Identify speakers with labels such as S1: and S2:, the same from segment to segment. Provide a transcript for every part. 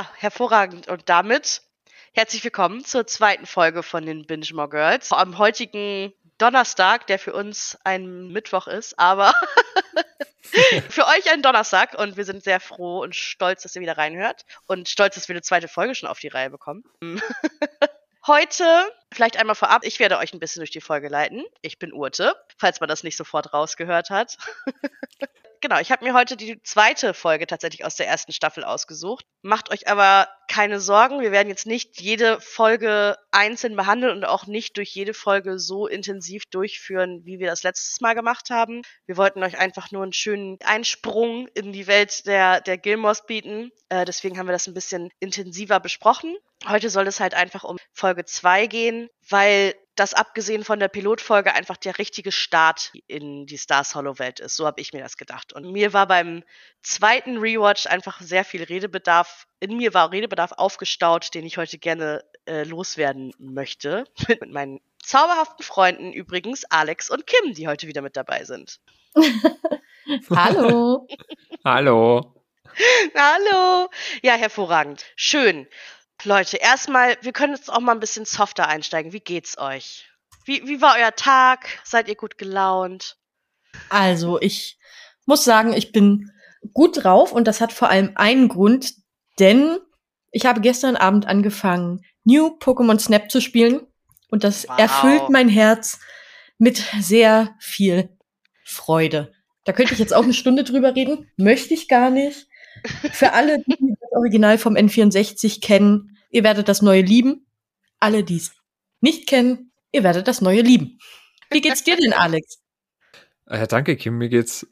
S1: Ja, hervorragend. Und damit herzlich willkommen zur zweiten Folge von den Binge More Girls. Am heutigen Donnerstag, der für uns ein Mittwoch ist, aber für euch ein Donnerstag. Und wir sind sehr froh und stolz, dass ihr wieder reinhört. Und stolz, dass wir eine zweite Folge schon auf die Reihe bekommen. Heute, vielleicht einmal vorab, ich werde euch ein bisschen durch die Folge leiten. Ich bin Urte, falls man das nicht sofort rausgehört hat. genau, ich habe mir heute die zweite Folge tatsächlich aus der ersten Staffel ausgesucht. Macht euch aber keine Sorgen, wir werden jetzt nicht jede Folge einzeln behandeln und auch nicht durch jede Folge so intensiv durchführen, wie wir das letztes Mal gemacht haben. Wir wollten euch einfach nur einen schönen Einsprung in die Welt der, der Gilmores bieten. Äh, deswegen haben wir das ein bisschen intensiver besprochen. Heute soll es halt einfach um Folge 2 gehen, weil das abgesehen von der Pilotfolge einfach der richtige Start in die Stars Hollow Welt ist. So habe ich mir das gedacht. Und mir war beim zweiten Rewatch einfach sehr viel Redebedarf. In mir war Redebedarf aufgestaut, den ich heute gerne äh, loswerden möchte. mit meinen zauberhaften Freunden übrigens, Alex und Kim, die heute wieder mit dabei sind.
S2: Hallo.
S3: Hallo.
S1: Hallo. Ja, hervorragend. Schön. Leute, erstmal, wir können jetzt auch mal ein bisschen softer einsteigen. Wie geht's euch? Wie, wie war euer Tag? Seid ihr gut gelaunt?
S2: Also, ich muss sagen, ich bin gut drauf und das hat vor allem einen Grund, denn ich habe gestern Abend angefangen, New Pokémon Snap zu spielen und das wow. erfüllt mein Herz mit sehr viel Freude. Da könnte ich jetzt auch eine Stunde drüber reden, möchte ich gar nicht. Für alle, die das Original vom N64 kennen, ihr werdet das Neue lieben. Alle, die es nicht kennen, ihr werdet das Neue lieben. Wie geht's dir denn, Alex?
S3: Ja, äh, danke, Kim. Mir geht's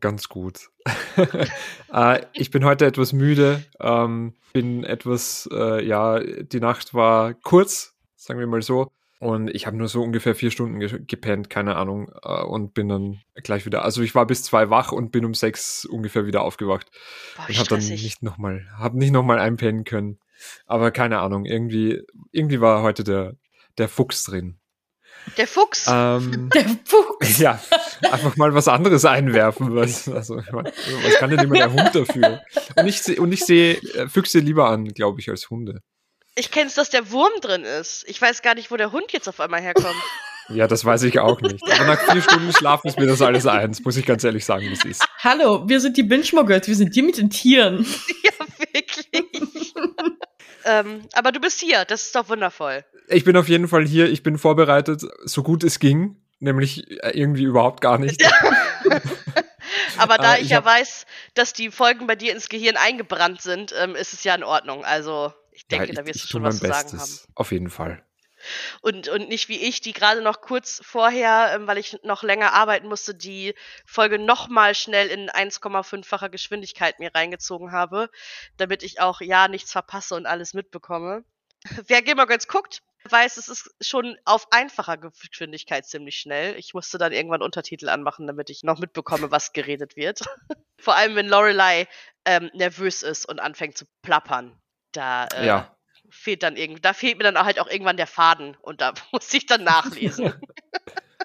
S3: ganz gut. äh, ich bin heute etwas müde. Ähm, bin etwas, äh, ja, die Nacht war kurz, sagen wir mal so. Und ich habe nur so ungefähr vier Stunden ge gepennt, keine Ahnung, äh, und bin dann gleich wieder. Also ich war bis zwei wach und bin um sechs ungefähr wieder aufgewacht Boah, und habe dann nicht nochmal, habe nicht nochmal einpennen können. Aber keine Ahnung, irgendwie, irgendwie war heute der der Fuchs drin.
S1: Der Fuchs.
S3: Ähm,
S2: der Fuchs.
S3: Ja, einfach mal was anderes einwerfen. Was, also, was kann denn immer der Hund dafür? Und ich, und ich sehe äh, Füchse lieber an, glaube ich, als Hunde.
S1: Ich kenne es, dass der Wurm drin ist. Ich weiß gar nicht, wo der Hund jetzt auf einmal herkommt.
S3: Ja, das weiß ich auch nicht. Aber nach vier Stunden Schlaf ist mir das alles eins, muss ich ganz ehrlich sagen, wie es ist.
S2: Hallo, wir sind die Binge-Girls, wir sind die mit den Tieren.
S1: Ja, wirklich. Ähm, aber du bist hier, das ist doch wundervoll.
S3: Ich bin auf jeden Fall hier, ich bin vorbereitet, so gut es ging, nämlich äh, irgendwie überhaupt gar nicht.
S1: aber da äh, ich, ich ja weiß, dass die Folgen bei dir ins Gehirn eingebrannt sind, ähm, ist es ja in Ordnung. Also ich denke, ja, ich, da wirst du schon was zu sagen haben.
S3: Auf jeden Fall.
S1: Und, und nicht wie ich, die gerade noch kurz vorher, ähm, weil ich noch länger arbeiten musste, die Folge nochmal schnell in 1,5-facher Geschwindigkeit mir reingezogen habe, damit ich auch ja nichts verpasse und alles mitbekomme. Wer Gilmore Girls guckt, weiß, es ist schon auf einfacher Geschwindigkeit ziemlich schnell. Ich musste dann irgendwann Untertitel anmachen, damit ich noch mitbekomme, was geredet wird. Vor allem, wenn Lorelei ähm, nervös ist und anfängt zu plappern. Da äh, ja. Fehlt dann irgend, da fehlt mir dann halt auch irgendwann der Faden und da muss ich dann nachlesen.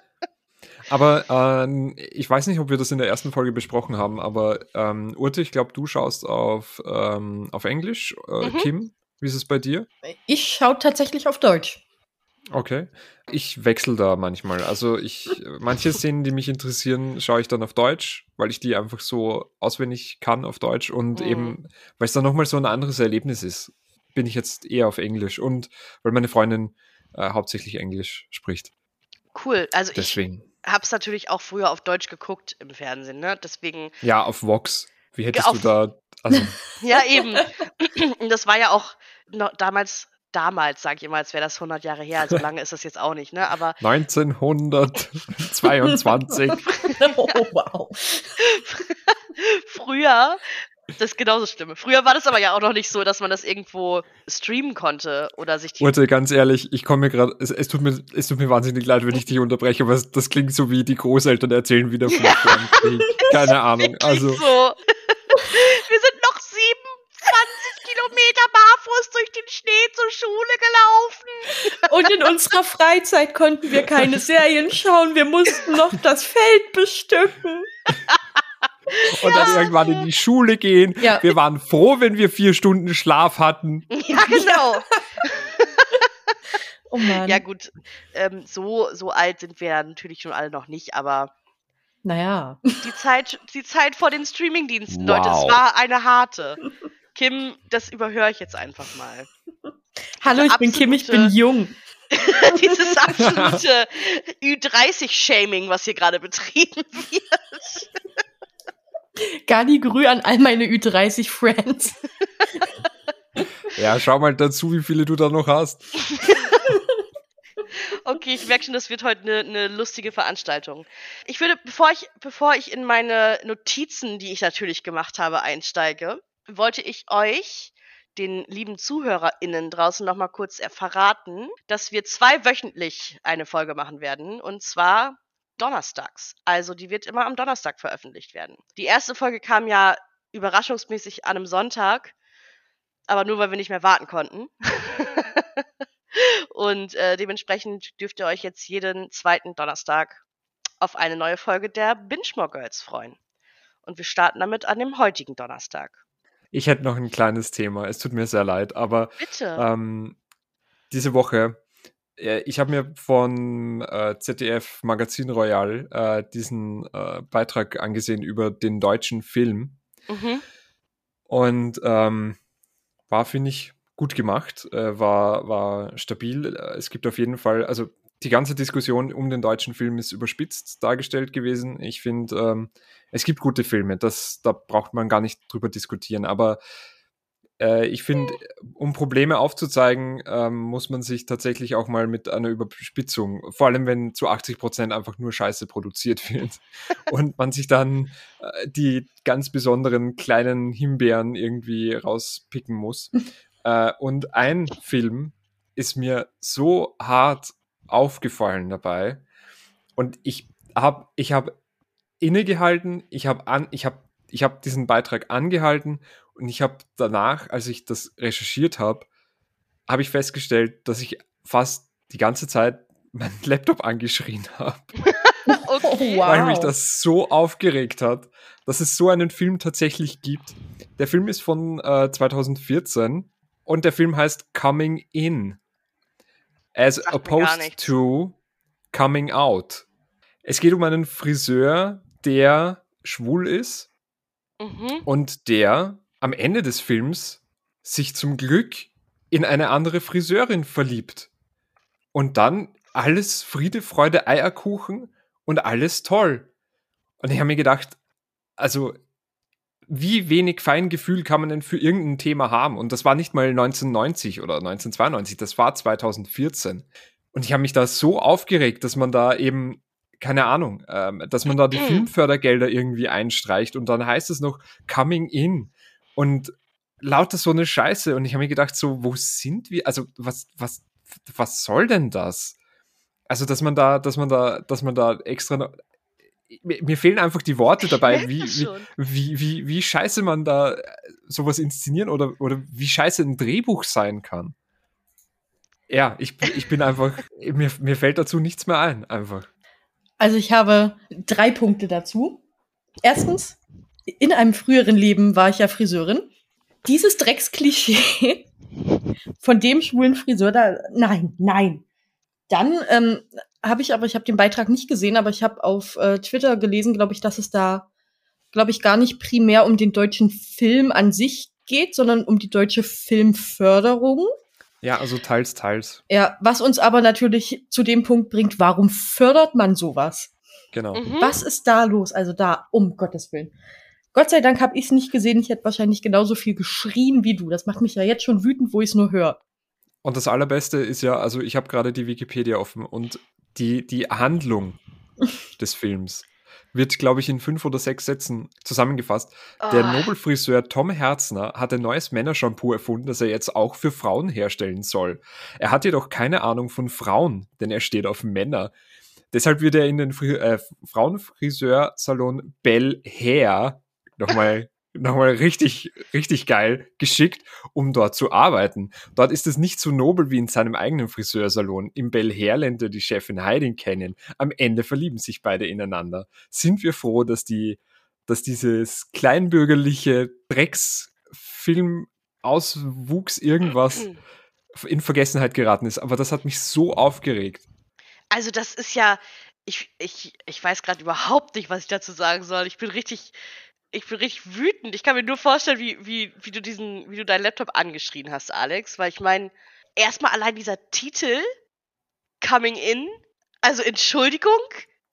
S3: aber ähm, ich weiß nicht, ob wir das in der ersten Folge besprochen haben, aber ähm, Urte, ich glaube, du schaust auf, ähm, auf Englisch. Äh, mhm. Kim, wie ist es bei dir?
S2: Ich schaue tatsächlich auf Deutsch.
S3: Okay. Ich wechsle da manchmal. Also ich, manche Szenen, die mich interessieren, schaue ich dann auf Deutsch, weil ich die einfach so auswendig kann auf Deutsch und mhm. eben, weil es dann nochmal so ein anderes Erlebnis ist, bin ich jetzt eher auf Englisch und weil meine Freundin äh, hauptsächlich Englisch spricht.
S1: Cool. Also Deswegen. ich habe es natürlich auch früher auf Deutsch geguckt im Fernsehen, ne? Deswegen.
S3: Ja, auf Vox. Wie hättest auf, du da. Also.
S1: ja, eben. das war ja auch noch damals damals, sage ich immer, als wäre das 100 Jahre her. Also lange ist das jetzt auch nicht, ne? Aber
S3: 1922. oh, wow.
S1: Früher, das ist genauso schlimm. Früher war das aber ja auch noch nicht so, dass man das irgendwo streamen konnte oder sich
S3: die. Urte, ganz ehrlich, ich komme mir gerade, es, es, tut mir, es tut mir wahnsinnig leid, wenn ich dich unterbreche, aber es, das klingt so wie die Großeltern erzählen wieder von Krieg. Keine Ahnung. Also. So. Wir
S1: sind noch sieben 20 Kilometer barfuß durch den Schnee zur Schule gelaufen.
S2: Und in unserer Freizeit konnten wir keine Serien schauen. Wir mussten noch das Feld bestücken.
S3: und dann irgendwann in die Schule gehen.
S2: Ja.
S3: Wir waren froh, wenn wir vier Stunden Schlaf hatten.
S1: Ja, genau.
S2: Oh Mann.
S1: Ja, gut. Ähm, so, so alt sind wir natürlich schon alle noch nicht, aber
S2: Naja.
S1: die Zeit, die Zeit vor den Streamingdiensten,
S3: Wow.
S1: Leute, es war eine harte. Kim, das überhöre ich jetzt einfach mal.
S2: Hallo, ich bin Kim, ich bin
S1: absolute-
S2: jung.
S1: Dieses absolute Ü30-Shaming, was hier gerade betrieben wird.
S2: Gali Grü an all meine Ü30-Friends.
S3: Ja, schau mal dazu, wie viele du da noch hast.
S1: Okay, ich merke schon, das wird heute eine eine lustige Veranstaltung. Ich würde, bevor ich, bevor ich in meine Notizen, die ich natürlich gemacht habe, einsteige, wollte ich euch, den lieben ZuhörerInnen draußen noch mal kurz er- verraten, dass wir zweiwöchentlich eine Folge machen werden. Und zwar donnerstags. Also die wird immer am Donnerstag veröffentlicht werden. Die erste Folge kam ja überraschungsmäßig an einem Sonntag, aber nur weil wir nicht mehr warten konnten. Und äh, dementsprechend dürft ihr euch jetzt jeden zweiten Donnerstag auf eine neue Folge der Binge More Girls freuen. Und wir starten damit an dem heutigen Donnerstag.
S3: Ich hätte noch ein kleines Thema. Es tut mir sehr leid, aber
S1: Bitte.
S3: ähm, diese Woche, ich habe mir von äh, ZDF Magazin Royal äh, diesen äh, Beitrag angesehen über den deutschen Film
S1: mhm.
S3: und ähm, war, finde ich, gut gemacht, äh, war, war stabil. Es gibt auf jeden Fall, also die ganze Diskussion um den deutschen Film ist überspitzt dargestellt gewesen. Ich finde, ähm, es gibt gute Filme, das, da braucht man gar nicht drüber diskutieren, aber äh, ich finde, um Probleme aufzuzeigen, ähm, muss man sich tatsächlich auch mal mit einer Überspitzung, vor allem wenn zu 80 Prozent einfach nur Scheiße produziert wird und man sich dann äh, die ganz besonderen kleinen Himbeeren irgendwie rauspicken muss. äh, und ein Film ist mir so hart aufgefallen dabei und ich habe ich habe innegehalten, ich habe an ich habe ich habe diesen Beitrag angehalten und ich habe danach, als ich das recherchiert habe, habe ich festgestellt, dass ich fast die ganze Zeit meinen Laptop angeschrien habe,
S1: Okay.
S2: wow.
S3: weil mich das so aufgeregt hat, dass es so einen Film tatsächlich gibt. Der Film ist von äh, 2014 und der Film heißt Coming In. As opposed to Coming Out. Es geht um einen Friseur, der schwul ist
S1: Mhm.
S3: und der am Ende des Films sich zum Glück in eine andere Friseurin verliebt. Und dann alles Friede, Freude, Eierkuchen und alles toll. Und ich habe mir gedacht, also wie wenig Feingefühl kann man denn für irgendein Thema haben? Und das war nicht mal 1990 oder 1992, das war 2014. Und ich habe mich da so aufgeregt, dass man da eben, keine Ahnung, ähm, dass man da die Filmfördergelder irgendwie einstreicht und dann heißt es noch Coming In und lauter so eine Scheiße. Und ich habe mir gedacht, so, wo sind wir? Also, was, was, was soll denn das? Also, dass man da, dass man da, dass man da extra noch, mir, fehlen einfach die Worte dabei, wie, wie, wie, wie, wie scheiße man da äh, sowas inszenieren oder, oder wie scheiße ein Drehbuch sein kann. Ja, ich, bin- ich bin einfach, mir, mir fällt dazu nichts mehr ein, einfach.
S2: Also ich habe drei Punkte dazu. Erstens, in einem früheren Leben war ich ja Friseurin. Dieses Drecksklischee von dem schwulen Friseur, da, nein, nein. Dann ähm, habe ich aber, ich habe den Beitrag nicht gesehen, aber ich habe auf äh, Twitter gelesen, glaube ich, dass es da, glaube ich, gar nicht primär um den deutschen Film an sich geht, sondern um die deutsche Filmförderung.
S3: Ja, also teils, teils.
S2: Ja, was uns aber natürlich zu dem Punkt bringt, warum fördert man sowas?
S3: Genau.
S1: Mhm.
S2: Was ist da los? Also da, um Gottes Willen. Gott sei Dank habe ich es nicht gesehen. Ich hätte wahrscheinlich genauso viel geschrien wie du. Das macht mich ja jetzt schon wütend, wo ich es nur höre.
S3: Und das Allerbeste ist ja, also ich habe gerade die Wikipedia offen und die, die Handlung des Films wird, glaube ich, in fünf oder sechs Sätzen zusammengefasst. Der
S1: Ah,
S3: Nobelfriseur Tom Herzner hat ein neues Männershampoo erfunden, das er jetzt auch für Frauen herstellen soll. Er hat jedoch keine Ahnung von Frauen, denn er steht auf Männer. Deshalb wird er in den Fri äh, Frauenfriseursalon Bel Hair nochmal nochmal richtig, richtig geil geschickt, um dort zu arbeiten. Dort ist es nicht so nobel wie in seinem eigenen Friseursalon. Im Bel Hair lernt er die Chefin Heidin kennen. Am Ende verlieben sich beide ineinander. Sind wir froh, dass die dass dieses kleinbürgerliche Drecksfilm Auswuchs irgendwas in Vergessenheit geraten ist. Aber das hat mich so aufgeregt.
S1: Also das ist ja, ich, ich, ich weiß gerade überhaupt nicht, was ich dazu sagen soll. Ich bin richtig, ich bin richtig wütend. Ich kann mir nur vorstellen, wie, wie, wie du diesen, wie du deinen Laptop angeschrien hast, Alex, weil ich meine, erstmal allein dieser Titel Coming In, also Entschuldigung.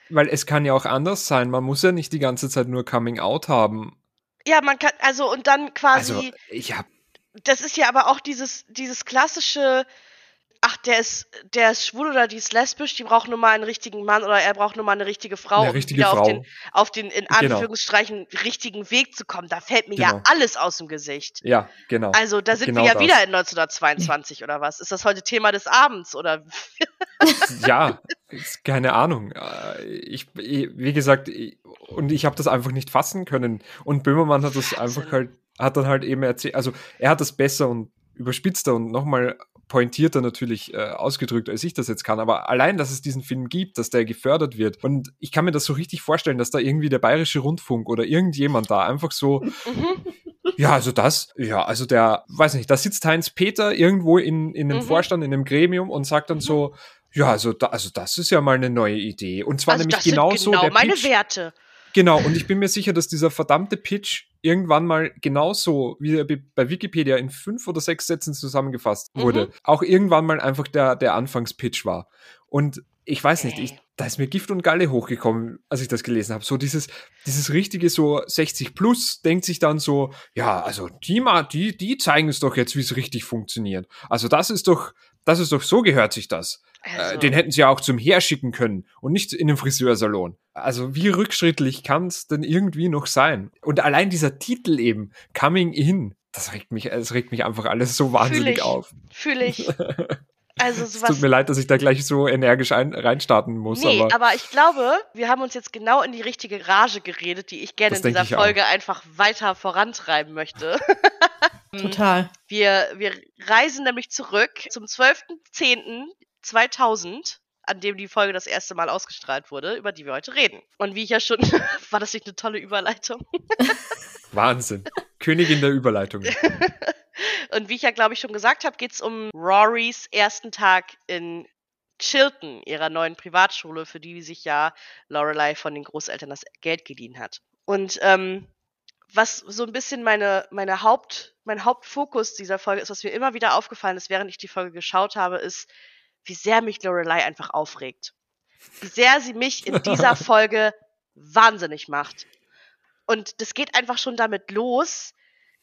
S3: Weil es kann ja auch anders sein. Man muss ja nicht die ganze Zeit nur Coming Out haben.
S1: Ja, man kann, also und dann quasi.
S3: Also, ich hab.
S1: Das ist ja aber auch dieses, dieses klassische, ach, der ist, der ist schwul oder die ist lesbisch, die braucht nur mal einen richtigen Mann oder er braucht nur mal eine richtige Frau,
S3: Eine richtige
S1: um wieder
S3: Frau.
S1: auf den, auf den in
S3: Genau.
S1: Anführungsstrichen richtigen Weg zu kommen. Da fällt mir ja
S3: Genau.
S1: alles aus dem Gesicht.
S3: Ja, genau.
S1: Also da sind
S3: Genau
S1: wir ja
S3: das.
S1: wieder in 1922 oder was? Ist das heute Thema des Abends oder?
S3: ja, ist keine Ahnung. Äh, Ich, wie gesagt, und ich habe das einfach nicht fassen können. Und Böhmermann hat das einfach halt, hat dann halt eben erzählt, also er hat das besser und überspitzter und nochmal pointierter natürlich äh, ausgedrückt, als ich das jetzt kann. Aber allein, dass es diesen Film gibt, dass der gefördert wird. Und ich kann mir das so richtig vorstellen, dass da irgendwie der Bayerische Rundfunk oder irgendjemand da einfach so
S1: Mhm.
S3: ja, also das, ja, also der, weiß nicht, da sitzt Heinz Peter irgendwo in, in einem
S1: Mhm.
S3: Vorstand, in einem Gremium und sagt dann so, ja, also, da, also das ist ja mal eine neue Idee. Und zwar
S1: Also
S3: nämlich
S1: das sind
S3: genauso
S1: genau
S3: der
S1: meine
S3: Pitch.
S1: Werte.
S3: Genau, und ich bin mir sicher, dass dieser verdammte Pitch irgendwann mal genauso, wie er bei Wikipedia in fünf oder sechs Sätzen zusammengefasst
S1: Mhm.
S3: wurde, auch irgendwann mal einfach der, der Anfangspitch war. Und ich weiß nicht, ich,
S1: Okay.
S3: da ist mir Gift und Galle hochgekommen, als ich das gelesen habe. So dieses, dieses richtige so 60 plus denkt sich dann so, ja, also die die, die zeigen es doch jetzt, wie es richtig funktioniert. Also das ist doch, das ist doch, so gehört sich das.
S1: Also,
S3: Äh, den hätten sie ja auch zum Herschicken können und nicht in den Friseursalon. Also wie rückschrittlich kann es denn irgendwie noch sein? Und allein dieser Titel eben, Coming In, das regt mich, es regt mich einfach alles so wahnsinnig
S1: ich.
S3: auf.
S1: fühle ich. Also
S3: Es
S1: sowas.
S3: tut mir leid, dass ich da gleich so energisch ein, reinstarten muss,
S1: Nee,
S3: aber,
S1: aber, ich glaube, wir haben uns jetzt genau in die richtige Rage geredet, die ich gerne
S3: Das
S1: in dieser
S3: ich auch.
S1: Folge einfach weiter vorantreiben möchte.
S2: Total.
S1: Wir, wir reisen nämlich zurück zum 12.10.2000, an dem die Folge das erste Mal ausgestrahlt wurde, über die wir heute reden. Und wie ich ja schon, war das nicht eine tolle Überleitung?
S3: Wahnsinn. Königin der Überleitung.
S1: Und wie ich ja, glaube ich, schon gesagt habe, geht es um Rorys ersten Tag in Chilton, ihrer neuen Privatschule, für die sich ja Lorelei von den Großeltern das Geld geliehen hat. Und ähm, was so ein bisschen meine, meine Haupt, mein Hauptfokus dieser Folge ist, was mir immer wieder aufgefallen ist, während ich die Folge geschaut habe, ist, wie sehr mich Lorelei einfach aufregt. Wie sehr sie mich in dieser Folge wahnsinnig macht. Und das geht einfach schon damit los,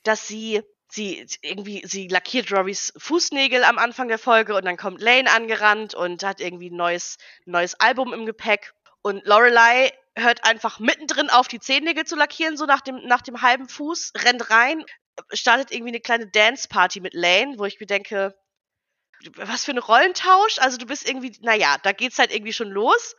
S1: dass sie sie irgendwie sie lackiert Rorys Fußnägel am Anfang der Folge und dann kommt Lane angerannt und hat irgendwie ein neues neues Album im Gepäck und Lorelei hört einfach mittendrin auf die Zehennägel zu lackieren so nach dem nach dem halben Fuß rennt rein startet irgendwie eine kleine Dance Party mit Lane wo ich mir denke was für ein Rollentausch also du bist irgendwie naja da geht's halt irgendwie schon los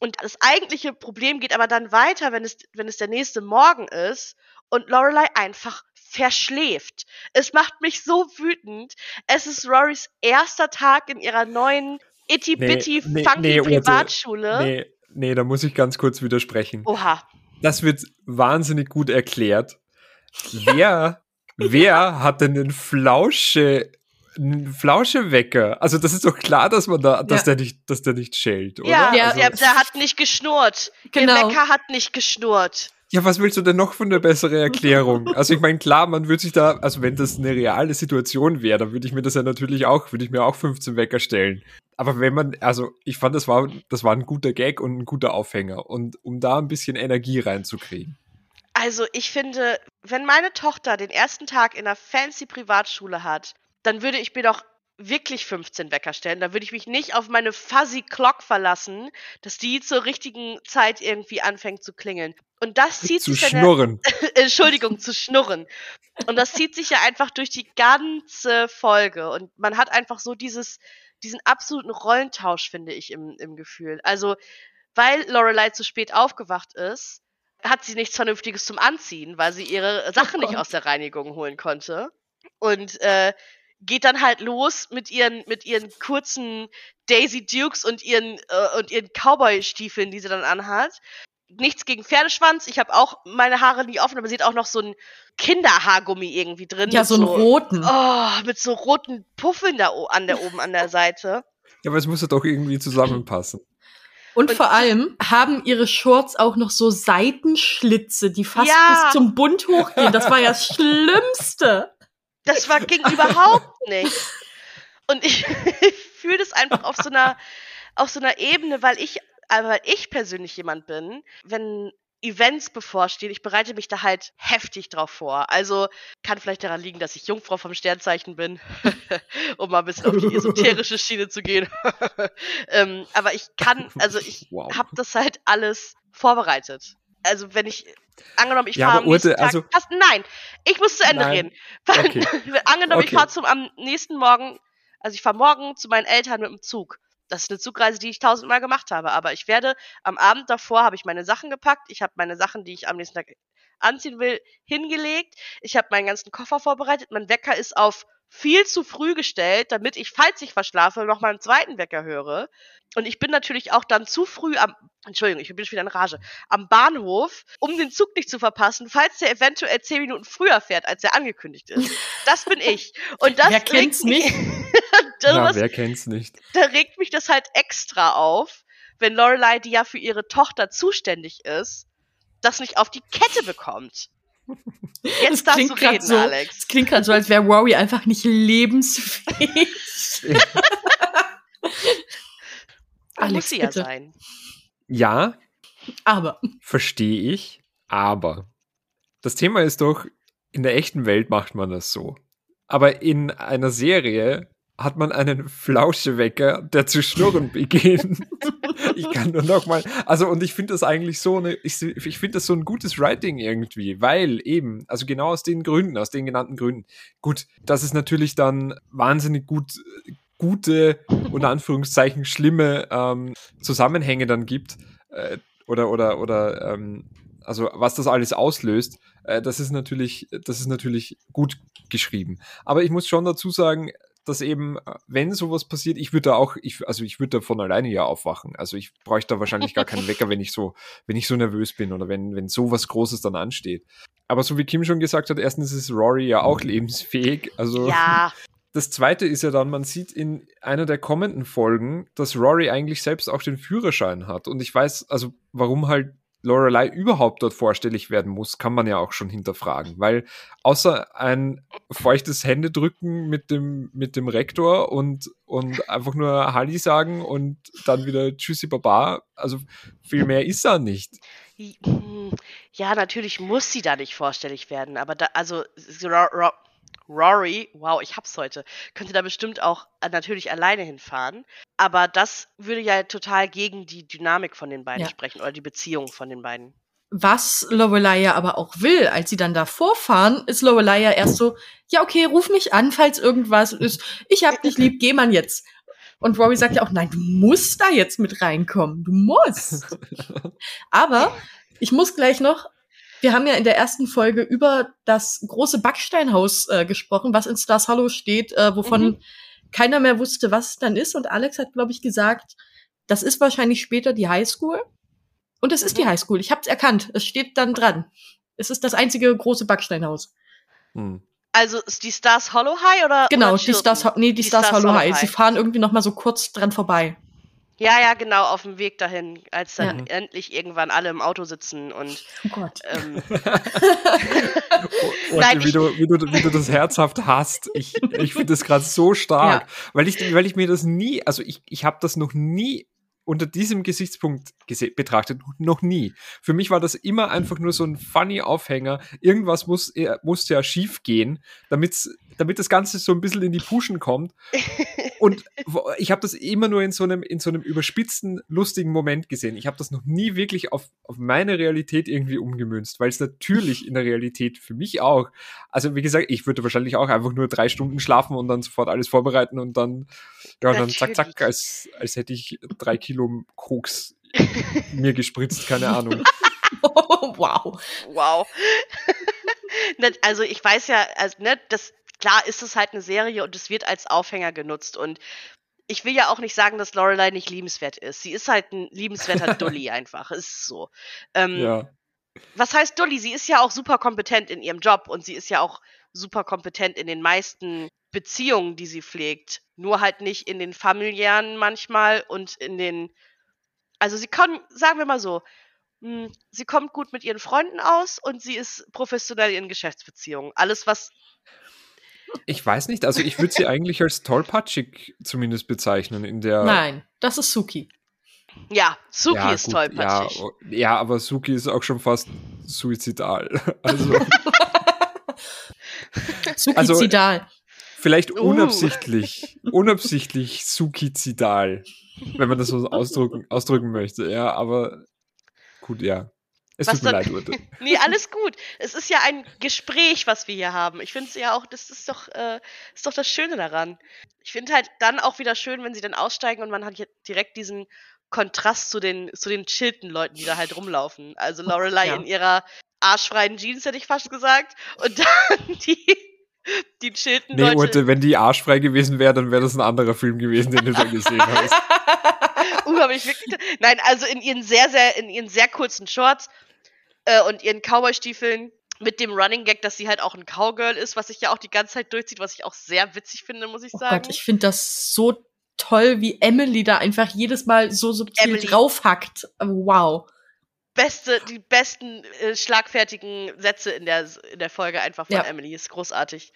S1: und das eigentliche Problem geht aber dann weiter, wenn es, wenn es der nächste Morgen ist und Lorelei einfach verschläft. Es macht mich so wütend. Es ist Rorys erster Tag in ihrer neuen itty bitty
S3: Nee, nee,
S1: funky
S3: nee, Ute.
S1: Privatschule.
S3: Nee, nee, da muss ich ganz kurz widersprechen.
S1: Oha.
S3: Das wird wahnsinnig gut erklärt. Wer, wer hat denn den Flausche, Flauschewecker? Also das ist doch klar, dass man da, dass
S2: Ja.
S3: der nicht, dass der nicht schält, oder?
S1: Ja,
S2: Ja,
S3: also,
S1: der, der hat nicht geschnurrt.
S2: Genau.
S1: Der Wecker hat nicht geschnurrt.
S3: ja, was willst du denn noch für eine bessere Erklärung? Also ich meine, klar, man würde sich da, also wenn das eine reale Situation wäre, dann würde ich mir das ja natürlich auch, würde ich mir auch 15 Wecker stellen. Aber wenn man, also ich fand, das war, das war ein guter Gag und ein guter Aufhänger. Und um da ein bisschen Energie reinzukriegen.
S1: Also ich finde, wenn meine Tochter den ersten Tag in einer fancy Privatschule hat, dann würde ich mir doch wirklich 15 Wecker stellen. Da würde ich mich nicht auf meine fuzzy Clock verlassen, dass die zur richtigen Zeit irgendwie anfängt zu klingeln. Und das zieht
S3: Zu
S1: sich dann ja-
S3: schnurren.
S1: Entschuldigung, zu schnurren. Und das zieht sich ja einfach durch die ganze Folge. Und man hat einfach so dieses, diesen absoluten Rollentausch, finde ich, im, im Gefühl. Also, weil Lorelei zu spät aufgewacht ist, hat sie nichts Vernünftiges zum Anziehen, weil sie ihre Sachen nicht
S2: Gott.
S1: aus der Reinigung holen konnte. Und äh, geht dann halt los mit ihren, mit ihren kurzen Daisy Dukes und ihren, äh, und ihren Cowboy-Stiefeln, die sie dann anhat nichts gegen Pferdeschwanz. Ich habe auch meine Haare nie offen, aber sie hat auch noch so ein Kinderhaargummi irgendwie drin.
S2: Ja, so einen roten.
S1: Oh, mit so roten Puffeln da an der oben an der Seite.
S3: Ja, aber es muss ja doch irgendwie zusammenpassen.
S2: Und,
S1: Und-
S2: vor allem haben ihre Shorts auch noch so Seitenschlitze, die fast
S1: Ja.
S2: bis zum Bund hochgehen. Das war ja das Schlimmste.
S1: Das war ging überhaupt nicht. Und ich, ich fühle das einfach auf so einer auf so einer Ebene, weil ich äh, weil ich persönlich jemand bin, wenn Events bevorstehen, ich bereite mich da halt heftig drauf vor. Also kann vielleicht daran liegen, dass ich Jungfrau vom Sternzeichen bin, um mal ein bisschen auf die esoterische Schiene zu gehen. ähm, aber ich kann, also ich
S3: Wow.
S1: habe das halt alles vorbereitet. Also wenn ich angenommen, ich
S3: Ja,
S1: fahre am nächsten Tag,
S3: also-
S1: Fast, nein, ich muss zu Ende
S3: Nein.
S1: reden.
S3: Okay.
S1: angenommen, ich
S3: Okay.
S1: fahre zum am nächsten Morgen, also ich fahre morgen zu meinen Eltern mit dem Zug. Das ist eine Zugreise, die ich tausendmal gemacht habe. Aber ich werde am Abend davor habe ich meine Sachen gepackt. Ich habe meine Sachen, die ich am nächsten Tag anziehen will, hingelegt. Ich habe meinen ganzen Koffer vorbereitet. Mein Wecker ist auf viel zu früh gestellt, damit ich, falls ich verschlafe, noch mal einen zweiten Wecker höre. Und ich bin natürlich auch dann zu früh am, Entschuldigung, ich bin schon wieder in Rage, am Bahnhof, um den Zug nicht zu verpassen, falls der eventuell zehn Minuten früher fährt, als er angekündigt ist. Das bin ich. Und das
S2: Wer kennt's
S1: regt mich,
S3: Na,
S1: das,
S3: wer kennt's nicht?
S1: da regt mich das halt extra auf, wenn Lorelei, die ja für ihre Tochter zuständig ist, das nicht auf die Kette bekommt. Jetzt darfst du reden,
S2: so,
S1: Alex.
S2: Es klingt gerade so, als wäre Rory einfach nicht lebensfähig. Alex,
S1: muss sie ja
S2: bitte.
S1: sein.
S3: Ja,
S2: Aber
S3: verstehe ich, aber das Thema ist doch, in der echten Welt macht man das so. Aber in einer Serie hat man einen Flauschewecker, der zu schnurren beginnt. Ich kann nur noch mal, also und ich finde das eigentlich so eine, ich, ich finde das so ein gutes Writing irgendwie, weil eben, also genau aus den Gründen, aus den genannten Gründen. Gut, dass es natürlich dann wahnsinnig gut gute, unter Anführungszeichen schlimme ähm, Zusammenhänge dann gibt, äh, oder, oder, oder, ähm, also was das alles auslöst, äh, das ist natürlich, das ist natürlich gut geschrieben. Aber ich muss schon dazu sagen, dass eben, äh, wenn sowas passiert, ich würde da auch, ich, also ich würde da von alleine ja aufwachen. Also ich bräuchte da wahrscheinlich gar keinen Wecker, wenn ich so, wenn ich so nervös bin oder wenn, wenn sowas Großes dann ansteht. Aber so wie Kim schon gesagt hat, erstens ist Rory ja auch lebensfähig. Also
S1: Ja,
S3: das zweite ist ja dann, man sieht in einer der kommenden Folgen, dass Rory eigentlich selbst auch den Führerschein hat. Und ich weiß, also warum halt Lorelei überhaupt dort vorstellig werden muss, kann man ja auch schon hinterfragen. Weil außer ein feuchtes Händedrücken mit dem, mit dem Rektor und, und einfach nur Halli sagen und dann wieder Tschüssi Baba, also viel mehr ist da nicht.
S1: Hm, Ja, natürlich muss sie da nicht vorstellig werden, aber da, also Rory, wow, ich hab's heute, könnte da bestimmt auch äh, natürlich alleine hinfahren. Aber das würde ja total gegen die Dynamik von den beiden
S2: Ja.
S1: sprechen oder die Beziehung von den beiden.
S2: was Lorelei ja aber auch will, als sie dann davor fahren, ist Lorelei ja erst so, ja okay, ruf mich an, falls irgendwas ist. Ich hab dich lieb, geh man jetzt. Und Rory sagt ja auch, nein, du musst da jetzt mit reinkommen. Du musst. Aber ich muss gleich noch, wir haben ja in der ersten Folge über das große Backsteinhaus äh, gesprochen, was in Stars Hollow steht, äh, wovon
S1: Mhm.
S2: keiner mehr wusste, was es dann ist. Und Alex hat, glaube ich, gesagt, das ist wahrscheinlich später die Highschool. Und es ist die
S1: Mhm.
S2: Highschool. Ich habe es erkannt. Es steht dann dran. Es ist das einzige große Backsteinhaus.
S3: Hm.
S1: Also ist die Stars Hollow High oder?
S2: Genau,
S1: oder
S2: die? Stars, nee, die,
S1: Die
S2: Stars,
S1: Stars
S2: Hollow
S1: Hollow
S2: High. Sie
S1: High.
S2: fahren irgendwie noch mal so kurz dran vorbei.
S1: Ja, ja, genau, auf dem Weg dahin, als dann
S3: Ja.
S1: endlich irgendwann alle im Auto sitzen und
S2: Oh Gott.
S1: ähm,
S3: Und
S1: Nein,
S3: wie,
S1: ich-
S3: du, wie, du, wie du das herzhaft hast. Ich, ich finde das gerade so stark, weil, ich, weil ich mir das nie, also ich, ich habe das noch nie unter diesem Gesichtspunkt gese betrachtet, noch nie. Für mich war das immer einfach nur so ein funny Aufhänger. Irgendwas muss, äh, muss ja schief gehen, damit's, damit das Ganze so ein bisschen in die Puschen kommt. Und ich habe das immer nur in so einem, in so einem überspitzten, lustigen Moment gesehen. Ich habe das noch nie wirklich auf, auf meine Realität irgendwie umgemünzt, weil es natürlich in der Realität für mich auch, also wie gesagt, ich würde wahrscheinlich auch einfach nur drei Stunden schlafen und dann sofort alles vorbereiten und dann, ja, und dann zack, zack, als, als hätte ich drei Kilo Koks mir gespritzt, keine Ahnung.
S2: wow.
S1: wow. Also ich weiß ja, also, ne, das klar ist es halt eine Serie und es wird als Aufhänger genutzt und ich will ja auch nicht sagen, dass Lorelei nicht liebenswert ist. Sie ist halt ein liebenswerter Dulli einfach. Ist so. Ähm,
S3: Ja.
S1: Was heißt Dulli? Sie ist ja auch super kompetent in ihrem Job und sie ist ja auch super kompetent in den meisten Beziehungen, die sie pflegt. Nur halt nicht in den familiären manchmal und in den. Also sie kann, sagen wir mal so, mh, sie kommt gut mit ihren Freunden aus und sie ist professionell in Geschäftsbeziehungen. Alles, was
S3: Ich weiß nicht, also ich würde sie eigentlich als tollpatschig zumindest bezeichnen in der.
S2: Nein, das ist Suki.
S1: Ja, Suki
S3: ja,
S1: ist
S3: gut,
S1: tollpatschig.
S3: Ja, o- ja, aber Suki ist auch schon fast suizidal. Also
S2: Suki
S3: Also- vielleicht
S1: Uh.
S3: unabsichtlich, unabsichtlich suizidal, wenn man das so ausdrücken, ausdrücken möchte. Ja, aber gut, ja. Es
S1: Was
S3: tut mir leid, Urte.
S1: Nee, alles gut. Es ist ja ein Gespräch, was wir hier haben. Ich finde es ja auch, das ist doch, äh, ist doch das Schöne daran. Ich finde halt dann auch wieder schön, wenn sie dann aussteigen und man hat hier direkt diesen Kontrast zu den, zu den chillten Leuten, die da halt rumlaufen. Also Lorelei
S2: Ja.
S1: in ihrer arschfreien Jeans, hätte ich fast gesagt. Und dann die, die chillten
S3: Nee,
S1: Leute.
S3: Urte, wenn die arschfrei gewesen wäre, dann wäre das ein anderer Film gewesen, den du da gesehen hast.
S1: Uh, hab ich wirklich. Nein, also in ihren sehr, sehr, in ihren sehr kurzen Shorts äh, und ihren Cowboy-Stiefeln mit dem Running Gag, dass sie halt auch ein Cowgirl ist, was sich ja auch die ganze Zeit durchzieht, was ich auch sehr witzig finde, muss ich
S2: Oh
S1: sagen.
S2: Gott, ich finde das so toll, wie Emily da einfach jedes Mal so subtil
S1: Emily.
S2: draufhackt. Wow.
S1: Beste, die besten äh, schlagfertigen Sätze in der, in der Folge einfach von
S2: Ja.
S1: Emily. Ist großartig.